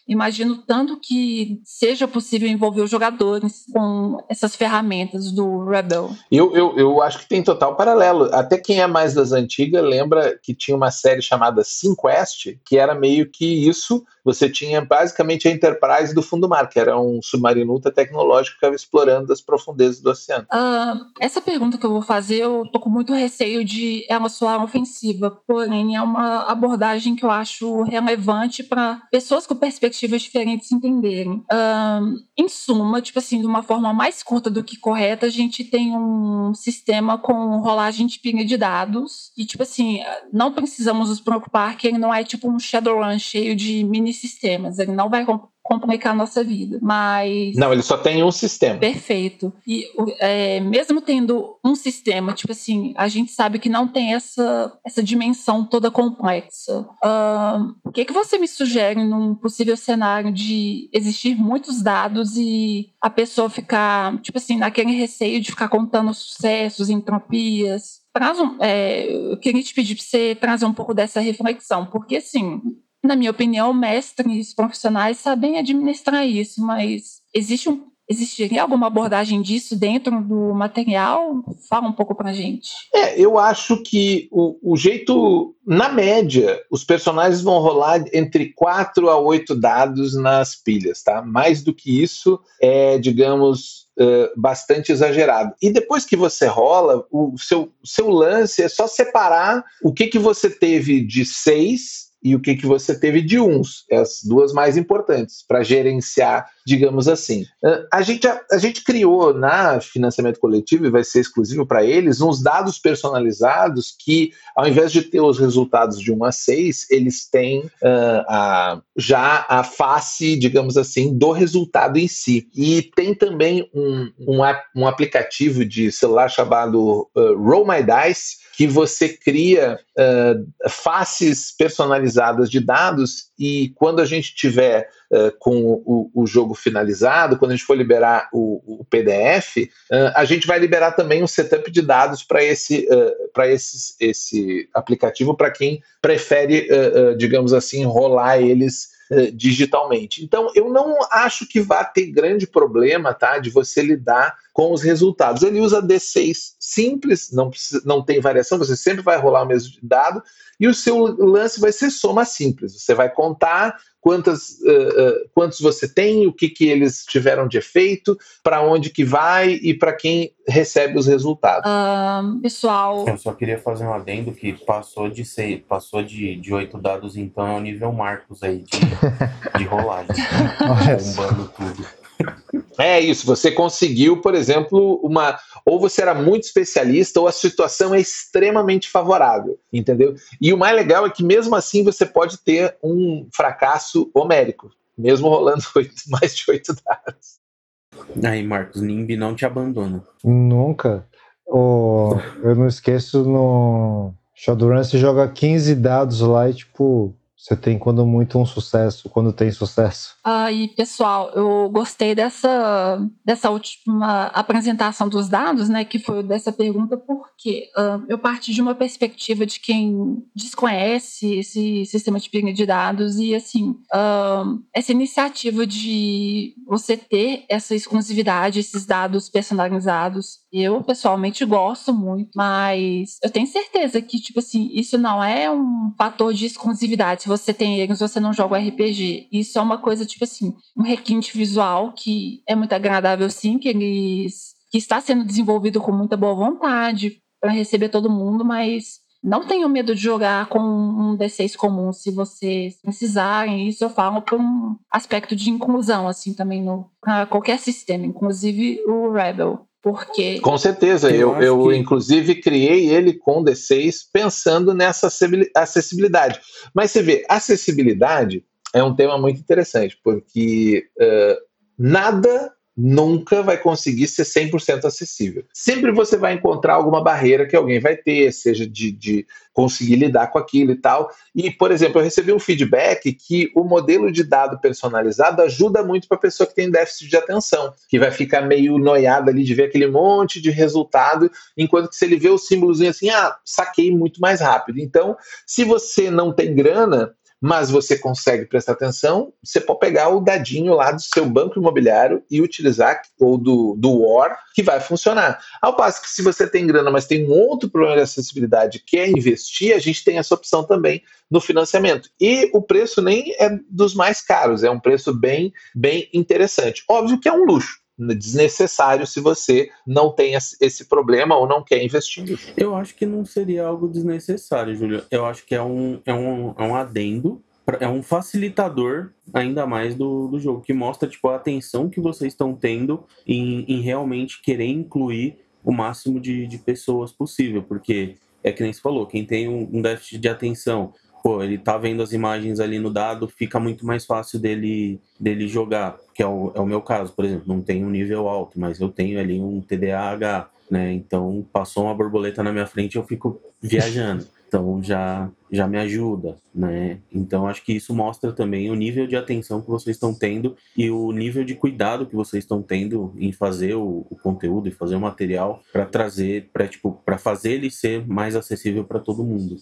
imagino tanto que seja possível envolver os jogadores com essas ferramentas do Rebel.
Eu, eu, eu acho que tem total paralelo. Até quem é mais das antigas lembra que tinha uma série chamada Quest, que era meio que isso. Você tinha basicamente a Enterprise do fundo do mar, que era um submarino ultra tecnológico que ficava explorando as profundezas do oceano.
Uh, essa pergunta que eu vou fazer, eu tô com muito receio de ela soar ofensiva, porém é uma abordagem que eu acho relevante para pessoas com perspectivas diferentes entenderem. Uh, em suma, tipo assim, de uma forma mais curta do que correta, a gente tem um sistema com rolagem de pilha de dados e, tipo assim, não precisamos nos preocupar que ele não é tipo um Shadowrun cheio de mini sistemas, ele não vai complicar a nossa vida. Mas.
Não, ele só tem um sistema.
Perfeito. E é, mesmo tendo um sistema, tipo assim, a gente sabe que não tem essa, essa dimensão toda complexa. Uh, o que, que você me sugere num possível cenário de existir muitos dados e a pessoa ficar, tipo assim, naquele receio de ficar contando sucessos, entropias? Traz um, é, eu queria te pedir para você trazer um pouco dessa reflexão, porque assim, na minha opinião, mestres profissionais sabem administrar isso, mas existe um, existiria alguma abordagem disso dentro do material? Fala um pouco pra gente.
É, eu acho que o, o jeito, na média, os personagens vão rolar entre 4 a 8 dados nas pilhas, tá? Mais do que isso é, digamos, Uh, bastante exagerado. E depois que você rola, o seu, seu lance é só separar o que, que você teve de seis e o que, que você teve de uns, as duas mais importantes, para gerenciar, digamos assim. A gente, a, a, gente criou na financiamento coletivo, e vai ser exclusivo para eles, uns dados personalizados que, ao invés de ter os resultados de 1 a 6, eles têm uh, a, já a face, digamos assim, do resultado em si. E tem também um, um, um aplicativo de celular chamado uh, Roll My Dice, que você cria uh, faces personalizadas de dados e quando a gente tiver uh, com o, o, jogo finalizado, quando a gente for liberar o, o PDF, uh, a gente vai liberar também um setup de dados para esse, para esse, esse aplicativo para quem prefere, digamos assim, rolar eles digitalmente. Então, eu não acho que vá ter grande problema, tá, de você lidar com os resultados. Ele usa D6 simples, não, precisa, não tem variação, você sempre vai rolar o mesmo dado, e o seu lance vai ser soma simples. Você vai contar quantas, uh, uh, quantos você tem, o que, que eles tiveram de efeito, para onde que vai e para quem recebe os resultados.
Uh, pessoal.
Eu só queria fazer um adendo que passou de ser, passou de, de oito dados, então é o nível Marcos aí de, de rolagem. Bombando tudo.
É isso, você conseguiu, por exemplo, uma. Ou você era muito especialista, ou a situação é extremamente favorável, entendeu? E o mais legal é que, mesmo assim, você pode ter um fracasso homérico, mesmo rolando 8, mais de oito dados.
Aí, Marcos, NIMB não te abandona.
Nunca. Oh, eu não esqueço no Shadowrun você joga 15 dados lá e, tipo, você tem quando muito um sucesso, quando tem sucesso.
E pessoal, eu gostei dessa, dessa última apresentação dos dados, né, que foi dessa pergunta, porque uh, eu parti de uma perspectiva de quem desconhece esse sistema de pirâmide de dados e, assim, uh, essa iniciativa de você ter essa exclusividade, esses dados personalizados, eu pessoalmente gosto muito, mas eu tenho certeza que, tipo assim, isso não é um fator de exclusividade. Você tem eles, você não joga RPG. Isso é uma coisa, tipo assim, um requinte visual que é muito agradável, sim, que eles. que está sendo desenvolvido com muita boa vontade para receber todo mundo, mas não tenham medo de jogar com um D6 comum se vocês precisarem. Isso eu falo por um aspecto de inclusão, assim, também no qualquer sistema, inclusive o Rebel. Porque.
Com certeza, eu, eu, eu que... inclusive criei ele com D6 pensando nessa acessibilidade. Mas você vê, acessibilidade é um tema muito interessante, porque uh, nada nunca vai conseguir ser 100% acessível. Sempre você vai encontrar alguma barreira que alguém vai ter, seja de, de, conseguir lidar com aquilo e tal. E, por exemplo, eu recebi um feedback que o modelo de dado personalizado ajuda muito para a pessoa que tem déficit de atenção, que vai ficar meio noiada ali de ver aquele monte de resultado, enquanto que se ele vê o símbolozinho assim, ah, saquei muito mais rápido. Então, se você não tem grana, mas você consegue prestar atenção, você pode pegar o dadinho lá do seu banco imobiliário e utilizar, ou do, do War, que vai funcionar. Ao passo que se você tem grana, mas tem um outro problema de acessibilidade que é investir, a gente tem essa opção também no financiamento. E o preço nem é dos mais caros, é um preço bem, bem interessante. Óbvio que é um luxo desnecessário se você não tem esse problema ou não quer investir nisso.
Eu acho que não seria algo desnecessário, Júlio. Eu acho que é um, é um, é um adendo, é um facilitador ainda mais do, do jogo, que mostra tipo, a atenção que vocês estão tendo em, em realmente querer incluir o máximo de, de pessoas possível, porque é que nem você falou, quem tem um déficit de atenção pô, ele tá vendo as imagens ali no dado, fica muito mais fácil dele, dele jogar, que é o, é o meu caso, por exemplo, não tenho um nível alto, mas eu tenho ali um TDAH, né? Então, passou uma borboleta na minha frente, eu fico viajando. Então já já me ajuda, né? Então acho que isso mostra também o nível de atenção que vocês estão tendo e o nível de cuidado que vocês estão tendo em fazer o, o conteúdo e fazer o material para trazer, para tipo, para fazer ele ser mais acessível para todo mundo.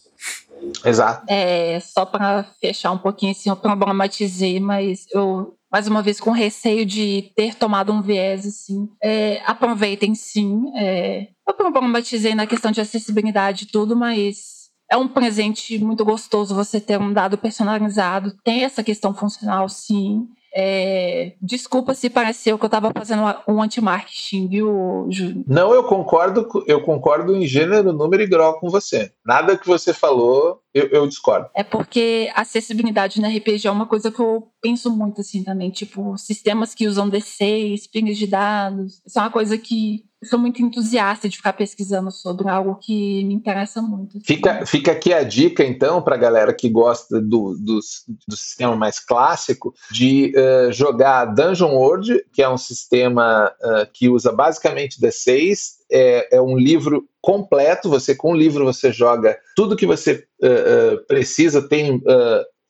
Exato.
É, só para fechar um pouquinho assim, eu problematizei, mas eu mais uma vez com receio de ter tomado um viés assim. É, aproveitem sim. É, eu problematizei na questão de acessibilidade e tudo, mas é um presente muito gostoso você ter um dado personalizado. Tem essa questão funcional, sim. É, desculpa se pareceu que eu estava fazendo um anti-marketing, viu, Júlio?
Não, eu concordo, eu concordo em gênero, número e grau com você. Nada que você falou, eu, eu, discordo.
É porque acessibilidade no RPG é uma coisa que eu penso muito assim também, tipo, sistemas que usam D6, pings de dados. Isso é uma coisa que sou muito entusiasta de ficar pesquisando sobre algo que me interessa muito.
Fica, fica aqui a dica, então, para a galera que gosta do, do, do, sistema mais clássico, de uh, jogar Dungeon World, que é um sistema uh, que usa basicamente D6. É, é, um livro completo. Você, com o livro, você joga tudo que você uh, precisa. Tem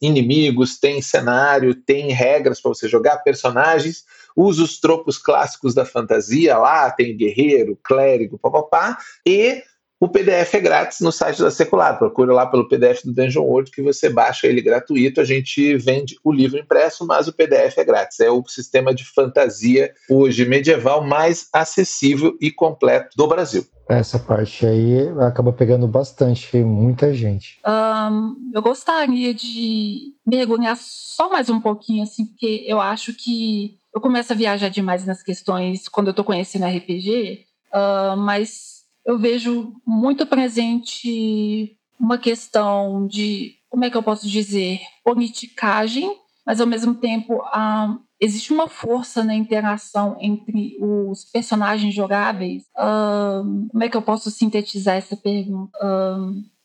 inimigos, tem cenário, tem regras para você jogar, personagens usa os tropos clássicos da fantasia lá, tem guerreiro, clérigo, papapá, e o PDF é grátis no site da Secular. Procura lá pelo PDF do Dungeon World que você baixa ele gratuito. A gente vende o livro impresso, mas o PDF é grátis. É o sistema de fantasia hoje medieval mais acessível e completo do Brasil.
Essa parte aí acaba pegando bastante muita gente.
Um, eu gostaria de mergulhar só mais um pouquinho, assim, porque eu acho que eu começo a viajar demais nas questões quando eu estou conhecendo RPG, uh, mas eu vejo muito presente uma questão de, como é que eu posso dizer, politicagem, mas ao mesmo tempo existe uma força na interação entre os personagens jogáveis. Como é que eu posso sintetizar essa pergunta?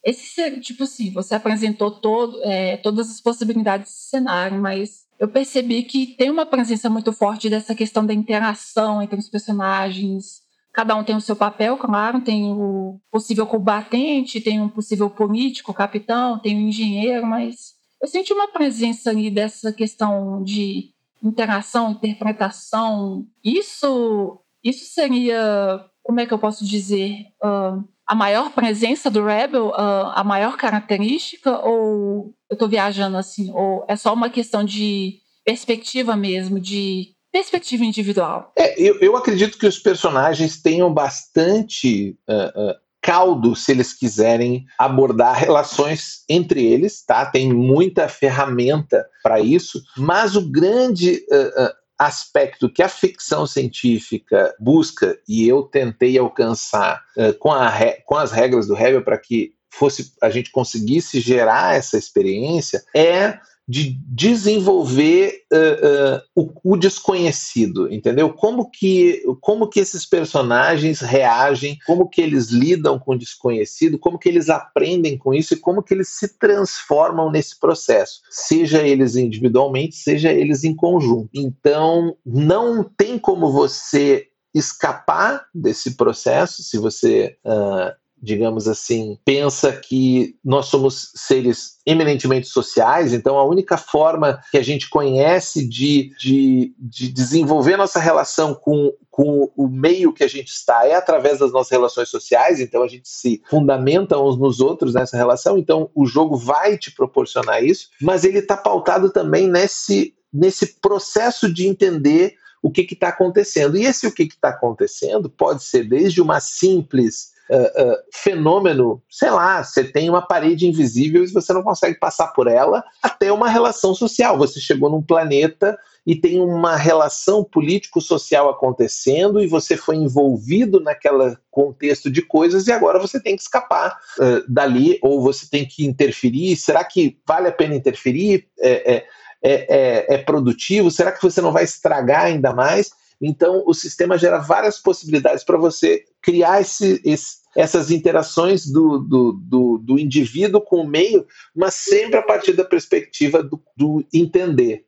esse, tipo assim, você apresentou todo, é, todas as possibilidades de cenário, mas eu percebi que tem uma presença muito forte dessa questão da interação entre os personagens. Cada um tem o seu papel, claro, tem o possível combatente, tem um possível político, capitão, tem o engenheiro, mas eu senti uma presença ali dessa questão de interação, interpretação. Isso, isso seria, como é que eu posso dizer, uh, a maior presença do Rebel, uh, a maior característica, ou eu estou viajando assim, ou é só uma questão de perspectiva mesmo, de perspectiva individual?
É, eu, eu acredito que os personagens tenham bastante uh, uh, caldo se eles quiserem abordar relações entre eles, tá? Tem muita ferramenta para isso, mas o grande uh, aspecto que a ficção científica busca e eu tentei alcançar com, a com as regras do Hegel para que fosse a gente conseguisse gerar essa experiência é de desenvolver uh, uh, o, o, desconhecido, entendeu? Como que, como que esses personagens reagem, como que eles lidam com o desconhecido, como que eles aprendem com isso e como que eles se transformam nesse processo, seja eles individualmente, seja eles em conjunto. Então, não tem como você escapar desse processo se você uh, digamos assim, pensa que nós somos seres eminentemente sociais, então a única forma que a gente conhece de, de, de desenvolver nossa relação com, com o meio que a gente está é através das nossas relações sociais, então a gente se fundamenta uns nos outros nessa relação, então o jogo vai te proporcionar isso, mas ele está pautado também nesse, nesse processo de entender o que está acontecendo. E esse o que está acontecendo pode ser desde uma simples uh, fenômeno, sei lá, você tem uma parede invisível e você não consegue passar por ela, até uma relação social. Você chegou num planeta e tem uma relação político-social acontecendo e você foi envolvido naquele contexto de coisas e agora você tem que escapar uh, dali ou você tem que interferir. Será que vale a pena interferir? É, é, é, é produtivo? Será que você não vai estragar ainda mais? Então, o sistema gera várias possibilidades para você criar esse, esse, essas interações do, do, do, do, indivíduo com o meio, mas sempre a partir da perspectiva do, do entender,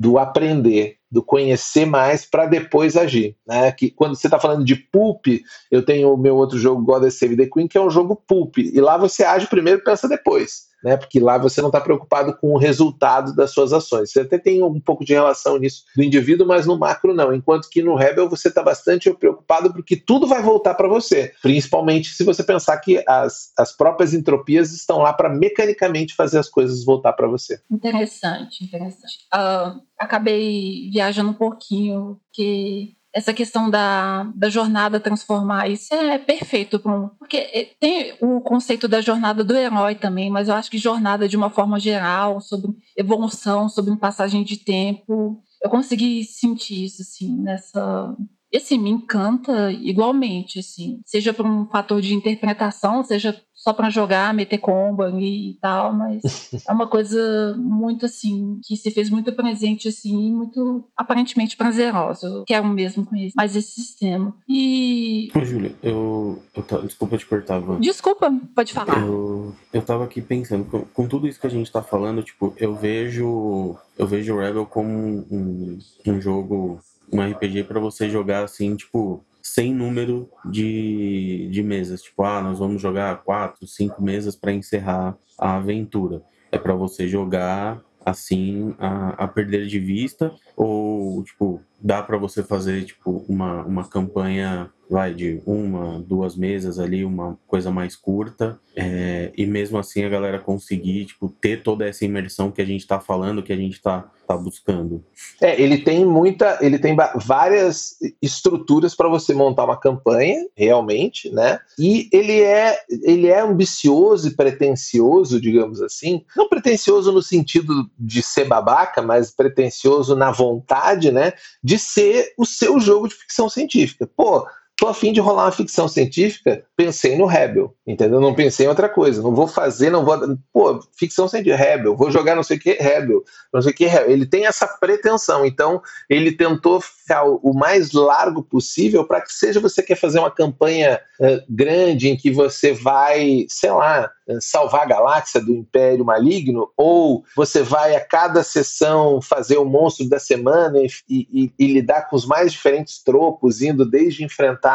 do aprender, do conhecer mais para depois agir. Né? Que quando você está falando de pulp, eu tenho o meu outro jogo, God Save the Queen, que é um jogo pulp, e lá você age primeiro e pensa depois né? Porque lá você não está preocupado com o resultado das suas ações. Você até tem um pouco de relação nisso do indivíduo, mas no macro não. Enquanto que no Rebel você está bastante preocupado porque tudo vai voltar para você. Principalmente se você pensar que as, as próprias entropias estão lá para mecanicamente fazer as coisas voltar para você.
Interessante, interessante. Uh, acabei viajando um pouquinho, que essa questão da, da jornada transformar, isso é perfeito. Porque é, tem o conceito da jornada do herói também, mas eu acho que jornada de uma forma geral, sobre evolução, sobre passagem de tempo, eu consegui sentir isso, assim, nessa... E, assim, me encanta igualmente, assim, seja por um fator de interpretação, seja só para jogar, meter combo ali e tal, mas é uma coisa muito assim, que se fez muito presente assim, muito aparentemente prazerosa. Eu quero mesmo conhecer mais esse sistema. E.
Ô, Júlia, eu, eu. Desculpa te cortar, Van.
Desculpa, pode falar.
Eu, eu tava aqui pensando, com, com, tudo isso que a gente tá falando, tipo, eu vejo. Eu vejo o Rebel como um, um jogo um RPG para você jogar assim, tipo, sem número de, de mesas. Tipo, ah, nós vamos jogar quatro, cinco mesas para encerrar a aventura. É para você jogar assim a, a, perder de vista ou tipo dá para você fazer tipo uma, uma campanha vai de uma duas mesas ali uma coisa mais curta é, e mesmo assim a galera conseguir tipo ter toda essa imersão que a gente está falando que a gente está tá buscando.
É ele tem muita ele tem várias estruturas para você montar uma campanha realmente né? E ele é ele é ambicioso e pretensioso digamos assim. Não pretensioso no sentido de ser babaca mas pretensioso na vontade né de ser o seu jogo de ficção científica. Pô tô afim de rolar uma ficção científica, pensei no Rebel, entendeu? Não pensei em outra coisa. Não vou fazer, não vou. Pô, ficção científica, Rebel, vou jogar não sei o que, Rebel, não sei o que, Rebel. Ele tem essa pretensão, então ele tentou ficar o mais largo possível para que seja você quer fazer uma campanha uh, grande em que você vai, sei lá, salvar a galáxia do Império Maligno, ou você vai a cada sessão fazer o monstro da semana e, e, e lidar com os mais diferentes tropos, indo desde enfrentar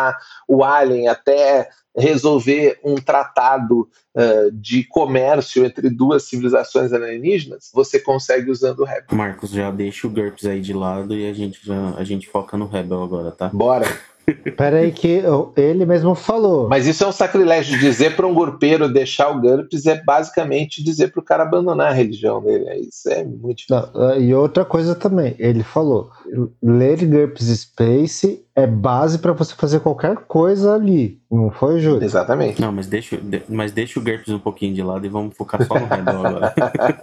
o Alien até resolver um tratado uh, de comércio entre duas civilizações alienígenas, você consegue usando o Rebel.
Marcos, já deixa o GURPS aí de lado e a gente, já, a gente foca no Rebel agora, tá?
Bora!
Peraí que ele mesmo falou.
Mas isso é um sacrilégio. Dizer para um gurpeiro deixar o GURPS é basicamente dizer para o cara abandonar a religião dele. É, isso é muito difícil.
Não, e outra coisa também, ele falou, ler GURPS Space é base para você fazer qualquer coisa ali. Não foi, Júlio?
Exatamente.
Não, mas deixa, mas deixa o GURPS um pouquinho de lado e vamos focar só no Rebel agora.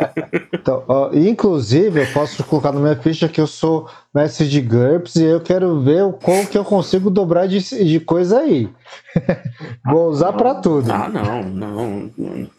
então, ó, inclusive, eu posso colocar na minha ficha que eu sou mestre de GURPS e eu quero ver como que eu consigo dobrar de, de coisa aí. Vou usar para tudo.
Ah, não, não.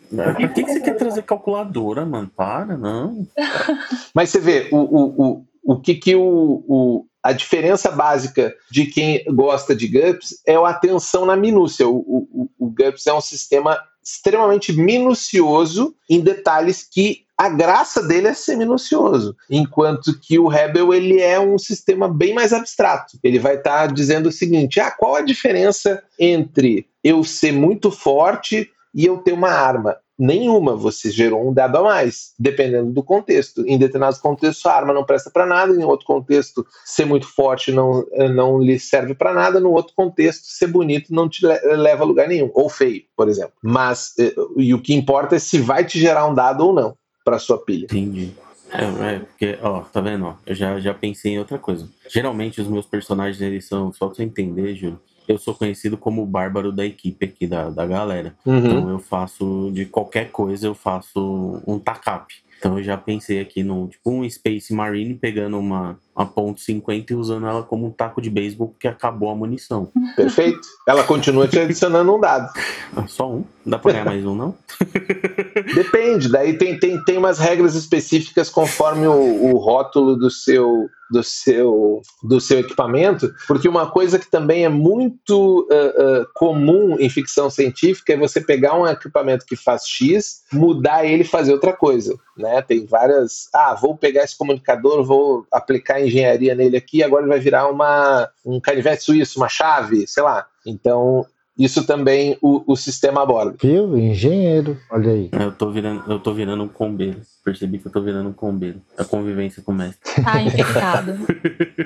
Por que, que você quer trazer calculadora, mano? Para, não.
Mas você vê, o, o, o, o que, que o, o a diferença básica de quem gosta de GURPS é a atenção na minúcia. O, o, o GURPS é um sistema extremamente minucioso em detalhes que a graça dele é ser minucioso, enquanto que o Rebel ele é um sistema bem mais abstrato. Ele vai estar tá dizendo o seguinte: ah, qual a diferença entre eu ser muito forte e eu ter uma arma? nenhuma, você gerou um dado a mais, dependendo do contexto. Em determinados contextos, a arma não presta para nada, em outro contexto, ser muito forte não, não lhe serve para nada, no outro contexto, ser bonito não te leva a lugar nenhum, ou feio, por exemplo. Mas, eh, e o que importa é se vai te gerar um dado ou não para sua pilha.
Entendi. É, é, porque, ó, tá vendo? Ó, eu já, já pensei em outra coisa. Geralmente os meus personagens, eles são, só pra você entender, Júlio, eu sou conhecido como o bárbaro da equipe aqui, da, da galera. Uhum. Então eu faço, de qualquer coisa, eu faço um tacap. Então eu já pensei aqui no tipo um Space Marine pegando uma, uma ponto .50 e usando ela como um taco de beisebol porque acabou a munição.
Perfeito. Ela continua te adicionando um dado.
Ah, só um? Dá pra ganhar mais um, não?
Depende. Daí tem, tem, tem umas regras específicas conforme o, o rótulo do seu do seu, do seu equipamento, porque uma coisa que também é muito uh, uh, comum em ficção científica é você pegar um equipamento que faz X, mudar ele e fazer outra coisa. Né? Tem várias. Ah, vou pegar esse comunicador, vou aplicar engenharia nele aqui, agora ele vai virar uma, um canivete suíço, uma chave, sei lá. Então, isso também o, o sistema aborda.
Viu? Engenheiro, olha aí.
Eu tô virando, eu tô virando um combeiro. Percebi que eu tô virando um combeiro. A convivência com o mestre.
Tá infectado.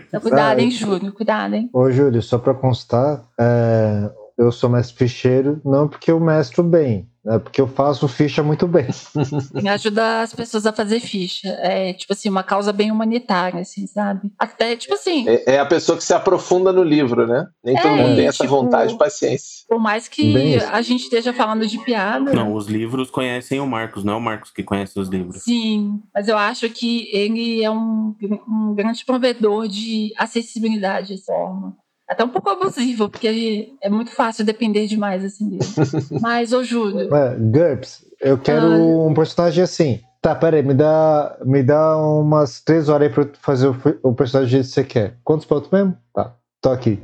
então, cuidado, hein, Júlio? Cuidado, hein?
Ô, Júlio, só pra constar, é, eu sou mestre ficheiro, não porque eu mestro bem, é porque eu faço ficha muito bem.
Ajuda as pessoas a fazer ficha. É, tipo assim, uma causa bem humanitária, assim, sabe? Até, tipo assim.
É, é a pessoa que se aprofunda no livro, né? Nem é, todo mundo tem essa tipo, vontade e paciência.
Por mais que a gente esteja falando de piada.
Não, os livros conhecem o Marcos, não é o Marcos que conhece os livros.
Sim, mas eu acho que ele é um, um grande provedor de acessibilidade de forma até um pouco abusivo, porque é muito fácil depender demais assim dele. Mas, ô Júlio.
É, GURPS, eu quero ah. um personagem assim. Tá, peraí, me dá, me dá umas três horas aí pra fazer o, o personagem que você quer. Quantos pontos mesmo? Tá, tô aqui.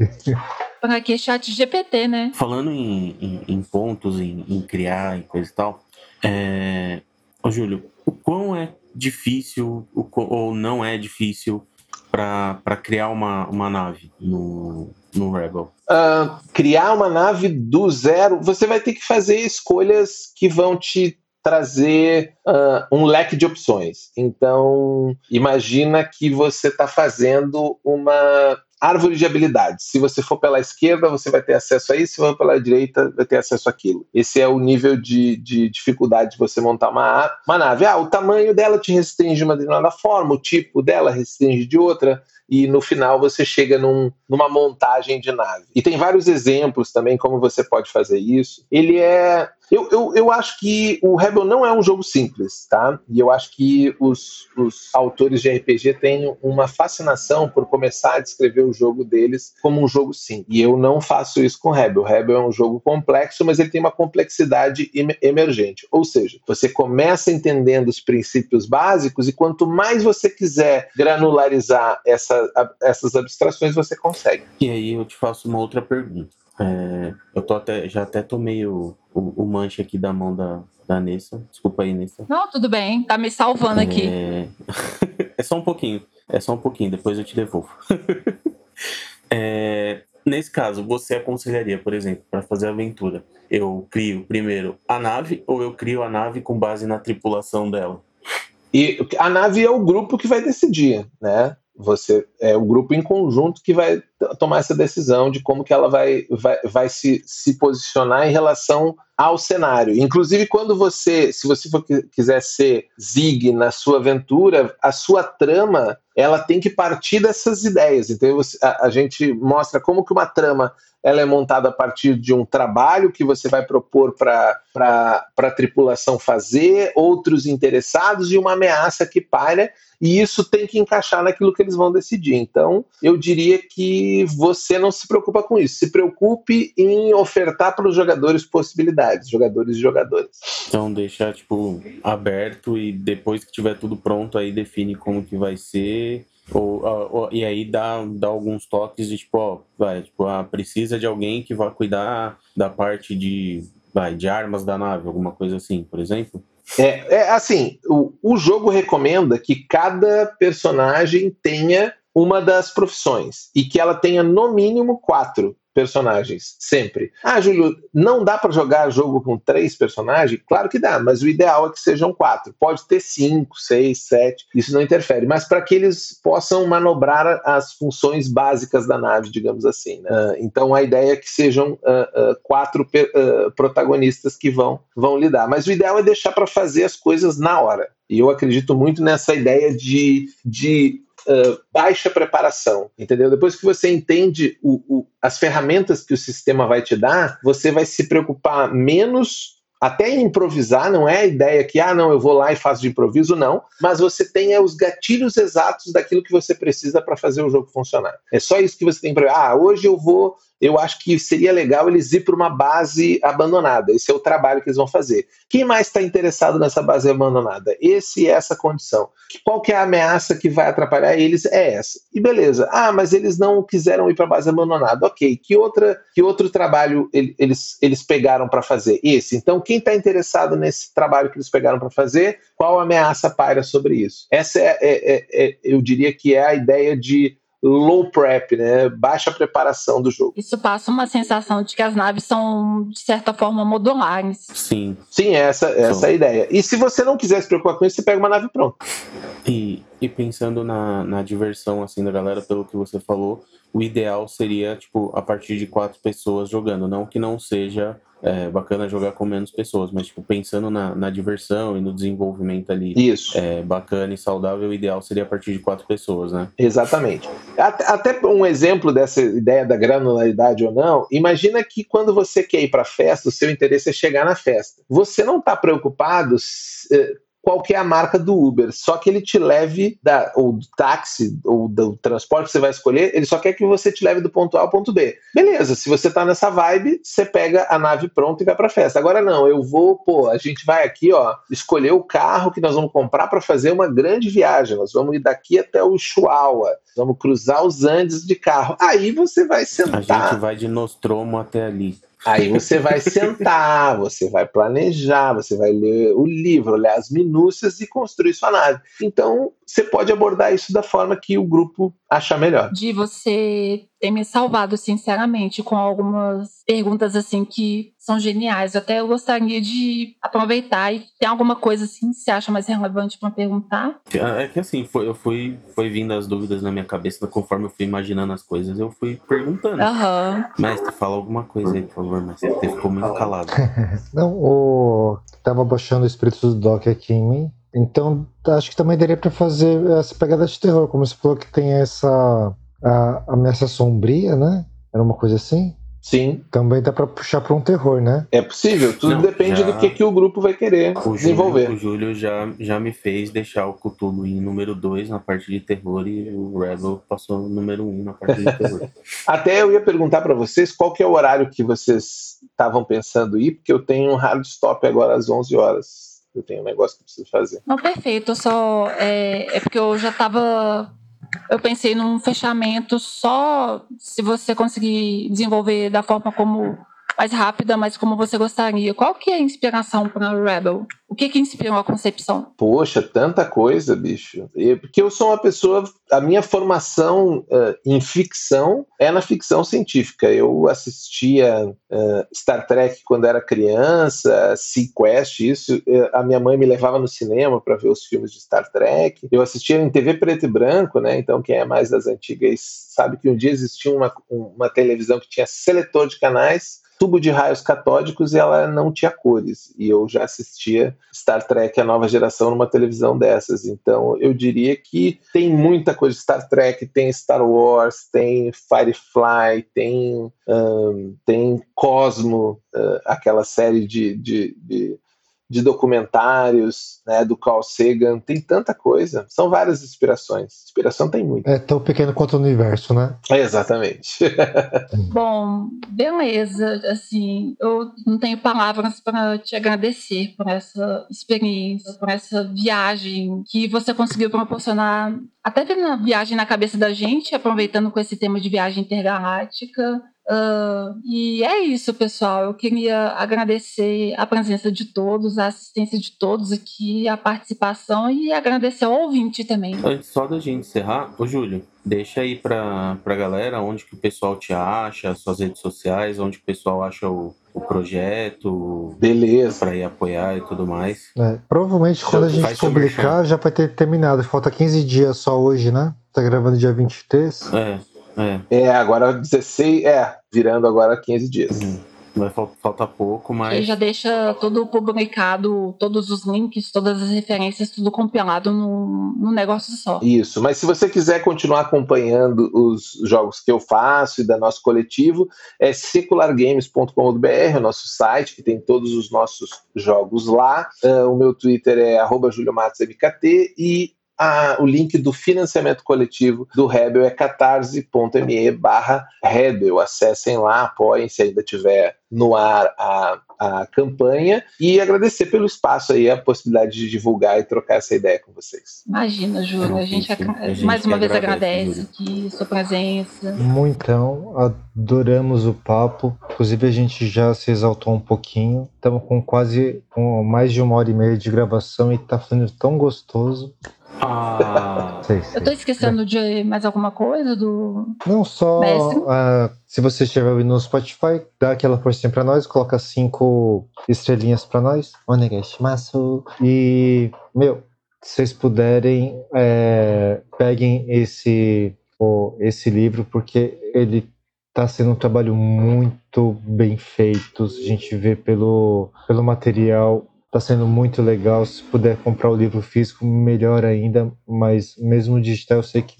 Aqui é chat GPT, né?
Falando em, em, em pontos, em, em, criar e coisa e tal, é... Ô, Júlio, o quão é difícil o, ou não é difícil para criar uma, uma nave no, no Rebel?
Uh, criar uma nave do zero, você vai ter que fazer escolhas que vão te trazer uh, um leque de opções. Então, imagina que você está fazendo uma árvore de habilidades. Se você for pela esquerda, você vai ter acesso a isso, se for pela direita, vai ter acesso àquilo. Esse é o nível de, de dificuldade de você montar uma, uma nave. Ah, o tamanho dela te restringe de uma determinada forma, o tipo dela restringe de outra e no final você chega num, numa montagem de nave. E tem vários exemplos também como você pode fazer isso. Ele é. Eu, eu, eu acho que o Rebel não é um jogo simples, tá? E eu acho que os, os autores de RPG têm uma fascinação por começar a descrever o jogo deles como um jogo simples. E eu não faço isso com o Rebel. O Rebel é um jogo complexo, mas ele tem uma complexidade emergente. Ou seja, você começa entendendo os princípios básicos e quanto mais você quiser granularizar essa essas abstrações você consegue.
E aí eu te faço uma outra pergunta. É, eu tô até, já até tomei o, o, o, manche aqui da mão da, da Nessa. Desculpa aí, Nessa.
Não, tudo bem. Tá me salvando é... aqui.
é só um pouquinho. É só um pouquinho, depois eu te devolvo. é, nesse caso, você aconselharia, por exemplo, para fazer aventura, eu crio primeiro a nave ou eu crio a nave com base na tripulação dela?
E a nave é o grupo que vai decidir, né? Você é o grupo em conjunto que vai tomar essa decisão de como que ela vai, vai, vai se, se posicionar em relação ao cenário. Inclusive, quando você, se você for, quiser ser Zig na sua aventura, a sua trama ela tem que partir dessas ideias. Então você, a, a, gente mostra como que uma trama ela é montada a partir de um trabalho que você vai propor para a tripulação fazer, outros interessados e uma ameaça que paira, e isso tem que encaixar naquilo que eles vão decidir. Então, eu diria que você não se preocupa com isso, se preocupe em ofertar para os jogadores possibilidades, jogadores e jogadoras.
Então, deixar tipo aberto e depois que tiver tudo pronto, aí define como que vai ser ou, ou, e aí dá, dá alguns toques de tipo, ó, vai, tipo, ah, precisa de alguém que vá cuidar da parte de, vai, de armas da nave, alguma coisa assim, por exemplo?
É, é assim, o, o jogo recomenda que cada personagem tenha uma das profissões e que ela tenha no mínimo quatro. Personagens, sempre. Ah, Júlio, não dá para jogar jogo com três personagens? Claro que dá, mas o ideal é que sejam quatro. Pode ter cinco, seis, sete, isso não interfere. Mas para que eles possam manobrar as funções básicas da nave, digamos assim. Né? Uh, então a ideia é que sejam uh, uh, quatro protagonistas que vão, vão lidar. Mas o ideal é deixar para fazer as coisas na hora. E eu acredito muito nessa ideia de, de baixa preparação, entendeu? Depois que você entende o, o, as ferramentas que o sistema vai te dar, você vai se preocupar menos até improvisar, não é a ideia que, ah, não, eu vou lá e faço de improviso, não, mas você tenha os gatilhos exatos daquilo que você precisa para fazer o jogo funcionar. É só isso que você tem para. Ah, hoje eu vou eu acho que seria legal eles ir para uma base abandonada. Esse é o trabalho que eles vão fazer. Quem mais está interessado nessa base abandonada? Esse e essa condição. Qual que é a ameaça que vai atrapalhar eles? É essa. E beleza. Ah, mas eles não quiseram ir para a base abandonada. Ok. Que, outra, que outro trabalho eles, eles pegaram para fazer? Esse. Então, quem está interessado nesse trabalho que eles pegaram para fazer, qual ameaça paira sobre isso? Essa é, é, é, é eu diria que é a ideia de low prep, né? Baixa preparação do jogo.
Isso passa uma sensação de que as naves são, de certa forma, modulares.
Sim.
Sim, essa, essa é a ideia. E se você não quiser se preocupar com isso, você pega uma nave pronta.
E, e pensando na, na diversão, assim, da galera, pelo que você falou, o ideal seria, tipo, a partir de quatro pessoas jogando. Não que não seja é bacana jogar com menos pessoas, mas tipo, pensando na, na diversão e no desenvolvimento ali
Isso.
É, bacana e saudável, o ideal seria a partir de quatro pessoas, né?
Exatamente. Até, até um exemplo dessa ideia da granularidade ou não, imagina que quando você quer ir para festa, o seu interesse é chegar na festa. Você não está preocupado eh, qual que é a marca do Uber, só que ele te leve da, ou do táxi ou do transporte que você vai escolher, ele só quer que você te leve do ponto A ao ponto B. Beleza, se você tá nessa vibe, você pega a nave pronta e vai pra festa. Agora não, eu vou, pô, a gente vai aqui, ó, escolher o carro que nós vamos comprar para fazer uma grande viagem. Nós vamos ir daqui até o Chuaua, vamos cruzar os Andes de carro. Aí você vai sentar.
A gente vai de Nostromo até ali.
Aí você vai sentar, você vai planejar, você vai ler o livro, olhar as minúcias e construir sua nave. Então, você pode abordar isso da forma que o grupo achar melhor.
De você ter me salvado, sinceramente, com algumas perguntas assim que são geniais. Até eu gostaria de aproveitar e tem alguma coisa assim que você acha mais relevante para perguntar?
É que assim, foi, eu fui, foi vindo as dúvidas na minha cabeça conforme eu fui imaginando as coisas, eu fui perguntando.
Uhum.
Mestre, fala alguma coisa aí, por favor, mas você ficou muito calado.
Não, o. Tava baixando o espírito do Doc aqui em mim. Então, acho que também daria para fazer essa pegada de terror, como você falou que tem essa a, ameaça sombria, né? Era uma coisa assim?
Sim.
Também dá para puxar para um terror, né?
É possível, tudo Não, depende já... do que, que o grupo vai querer o desenvolver.
Júlio, o Júlio já, já me fez deixar o Cthulhu em número 2 na parte de terror e o Rebel passou no número 1 um na parte de terror.
Até eu ia perguntar para vocês qual que é o horário que vocês estavam pensando ir, porque eu tenho um hard stop agora às 11 horas eu tenho um negócio que preciso fazer.
Não, perfeito. Só é, é porque eu já estava eu pensei num fechamento só se você conseguir desenvolver da forma como mais rápida, mas como você gostaria. Qual que é a inspiração para Rebel? O que que inspirou a concepção?
Poxa, tanta coisa, bicho. porque eu sou uma pessoa, a minha formação uh, em ficção é na ficção científica. Eu assistia uh, Star Trek quando era criança, Sequest, isso. Uh, a minha mãe me levava no cinema para ver os filmes de Star Trek. Eu assistia em TV preto e branco, né? Então quem é mais das antigas sabe que um dia existia uma, uma televisão que tinha seletor de canais tubo de raios catódicos e ela não tinha cores. E eu já assistia Star Trek, a nova geração, numa televisão dessas. Então eu diria que tem muita coisa de Star Trek, tem Star Wars, tem Firefly, tem, um, tem Cosmo, uh, aquela série de, de, de de documentários, né, do Carl Sagan, tem tanta coisa. São várias inspirações. Inspiração tem muito.
É tão pequeno quanto o universo, né?
É, exatamente.
Bom, beleza. Assim, eu não tenho palavras para te agradecer por essa experiência, por essa viagem que você conseguiu proporcionar. Até tendo uma viagem na cabeça da gente, aproveitando com esse tema de viagem intergaláctica. Uh, e é isso, pessoal. Eu queria agradecer a presença de todos, a assistência de todos aqui, a participação e agradecer ao ouvinte também.
Antes só da gente encerrar, ô Júlio, deixa aí pra, pra galera onde que o pessoal te acha, suas redes sociais, onde que o pessoal acha o, o projeto.
Beleza.
Para ir apoiar e tudo mais.
É, provavelmente quando a gente publicar já vai ter terminado. Falta 15 dias só hoje, né? Tá gravando dia 23.
É. É.
é, agora 16, é, virando agora 15 dias.
Uhum. Vai faltar pouco, mas.
Ele já deixa tudo publicado, todos os links, todas as referências, tudo compilado no, no negócio só.
Isso, mas se você quiser continuar acompanhando os jogos que eu faço e da nosso coletivo, é seculargames.com.br, o nosso site, que tem todos os nossos jogos lá. Uh, o meu Twitter é arroba juliomatosmkt e a, o link do financiamento coletivo do Rebel é catarse.me barra Rebel. Acessem lá, apoiem se ainda tiver no ar a, a campanha e agradecer pelo espaço aí, a possibilidade de divulgar e trocar essa ideia com vocês.
Imagina, Júlio, a gente, a gente mais uma vez agradece, aqui sua presença.
Muitão, adoramos o papo, inclusive a gente já se exaltou um pouquinho, estamos com quase com mais de uma hora e meia de gravação e está ficando tão gostoso.
Ah.
sei, sei. Eu tô esquecendo de mais alguma coisa do.
Não, só. Uh, se você estiver ouvindo no Spotify, dá aquela forcinha pra nós, coloca cinco estrelinhas pra nós. Onegashimasu. E, meu, se vocês puderem, é, peguem esse, oh, esse livro, porque ele tá sendo um trabalho muito bem feito. A gente vê pelo, pelo material Tá sendo muito legal. Se puder comprar o livro físico, melhor ainda. Mas mesmo digital, eu sei que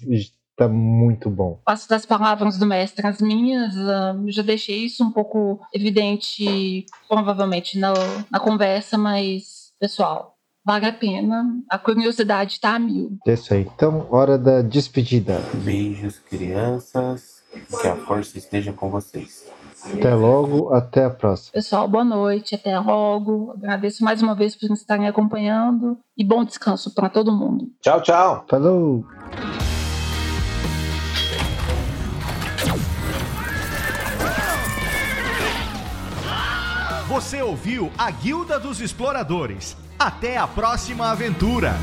tá muito bom.
Passo das palavras do mestre as minhas. Uh, já deixei isso um pouco evidente, provavelmente, na, na conversa, mas, pessoal, vale a pena. A curiosidade tá a mil.
É isso aí. Então, hora da despedida.
Beijos, crianças. Que a força esteja com vocês.
Até logo, até a próxima.
Pessoal, boa noite, até logo. Agradeço mais uma vez por estarem acompanhando e bom descanso para todo mundo.
Tchau, tchau.
Falou.
Você ouviu a Guilda dos Exploradores. Até a próxima aventura!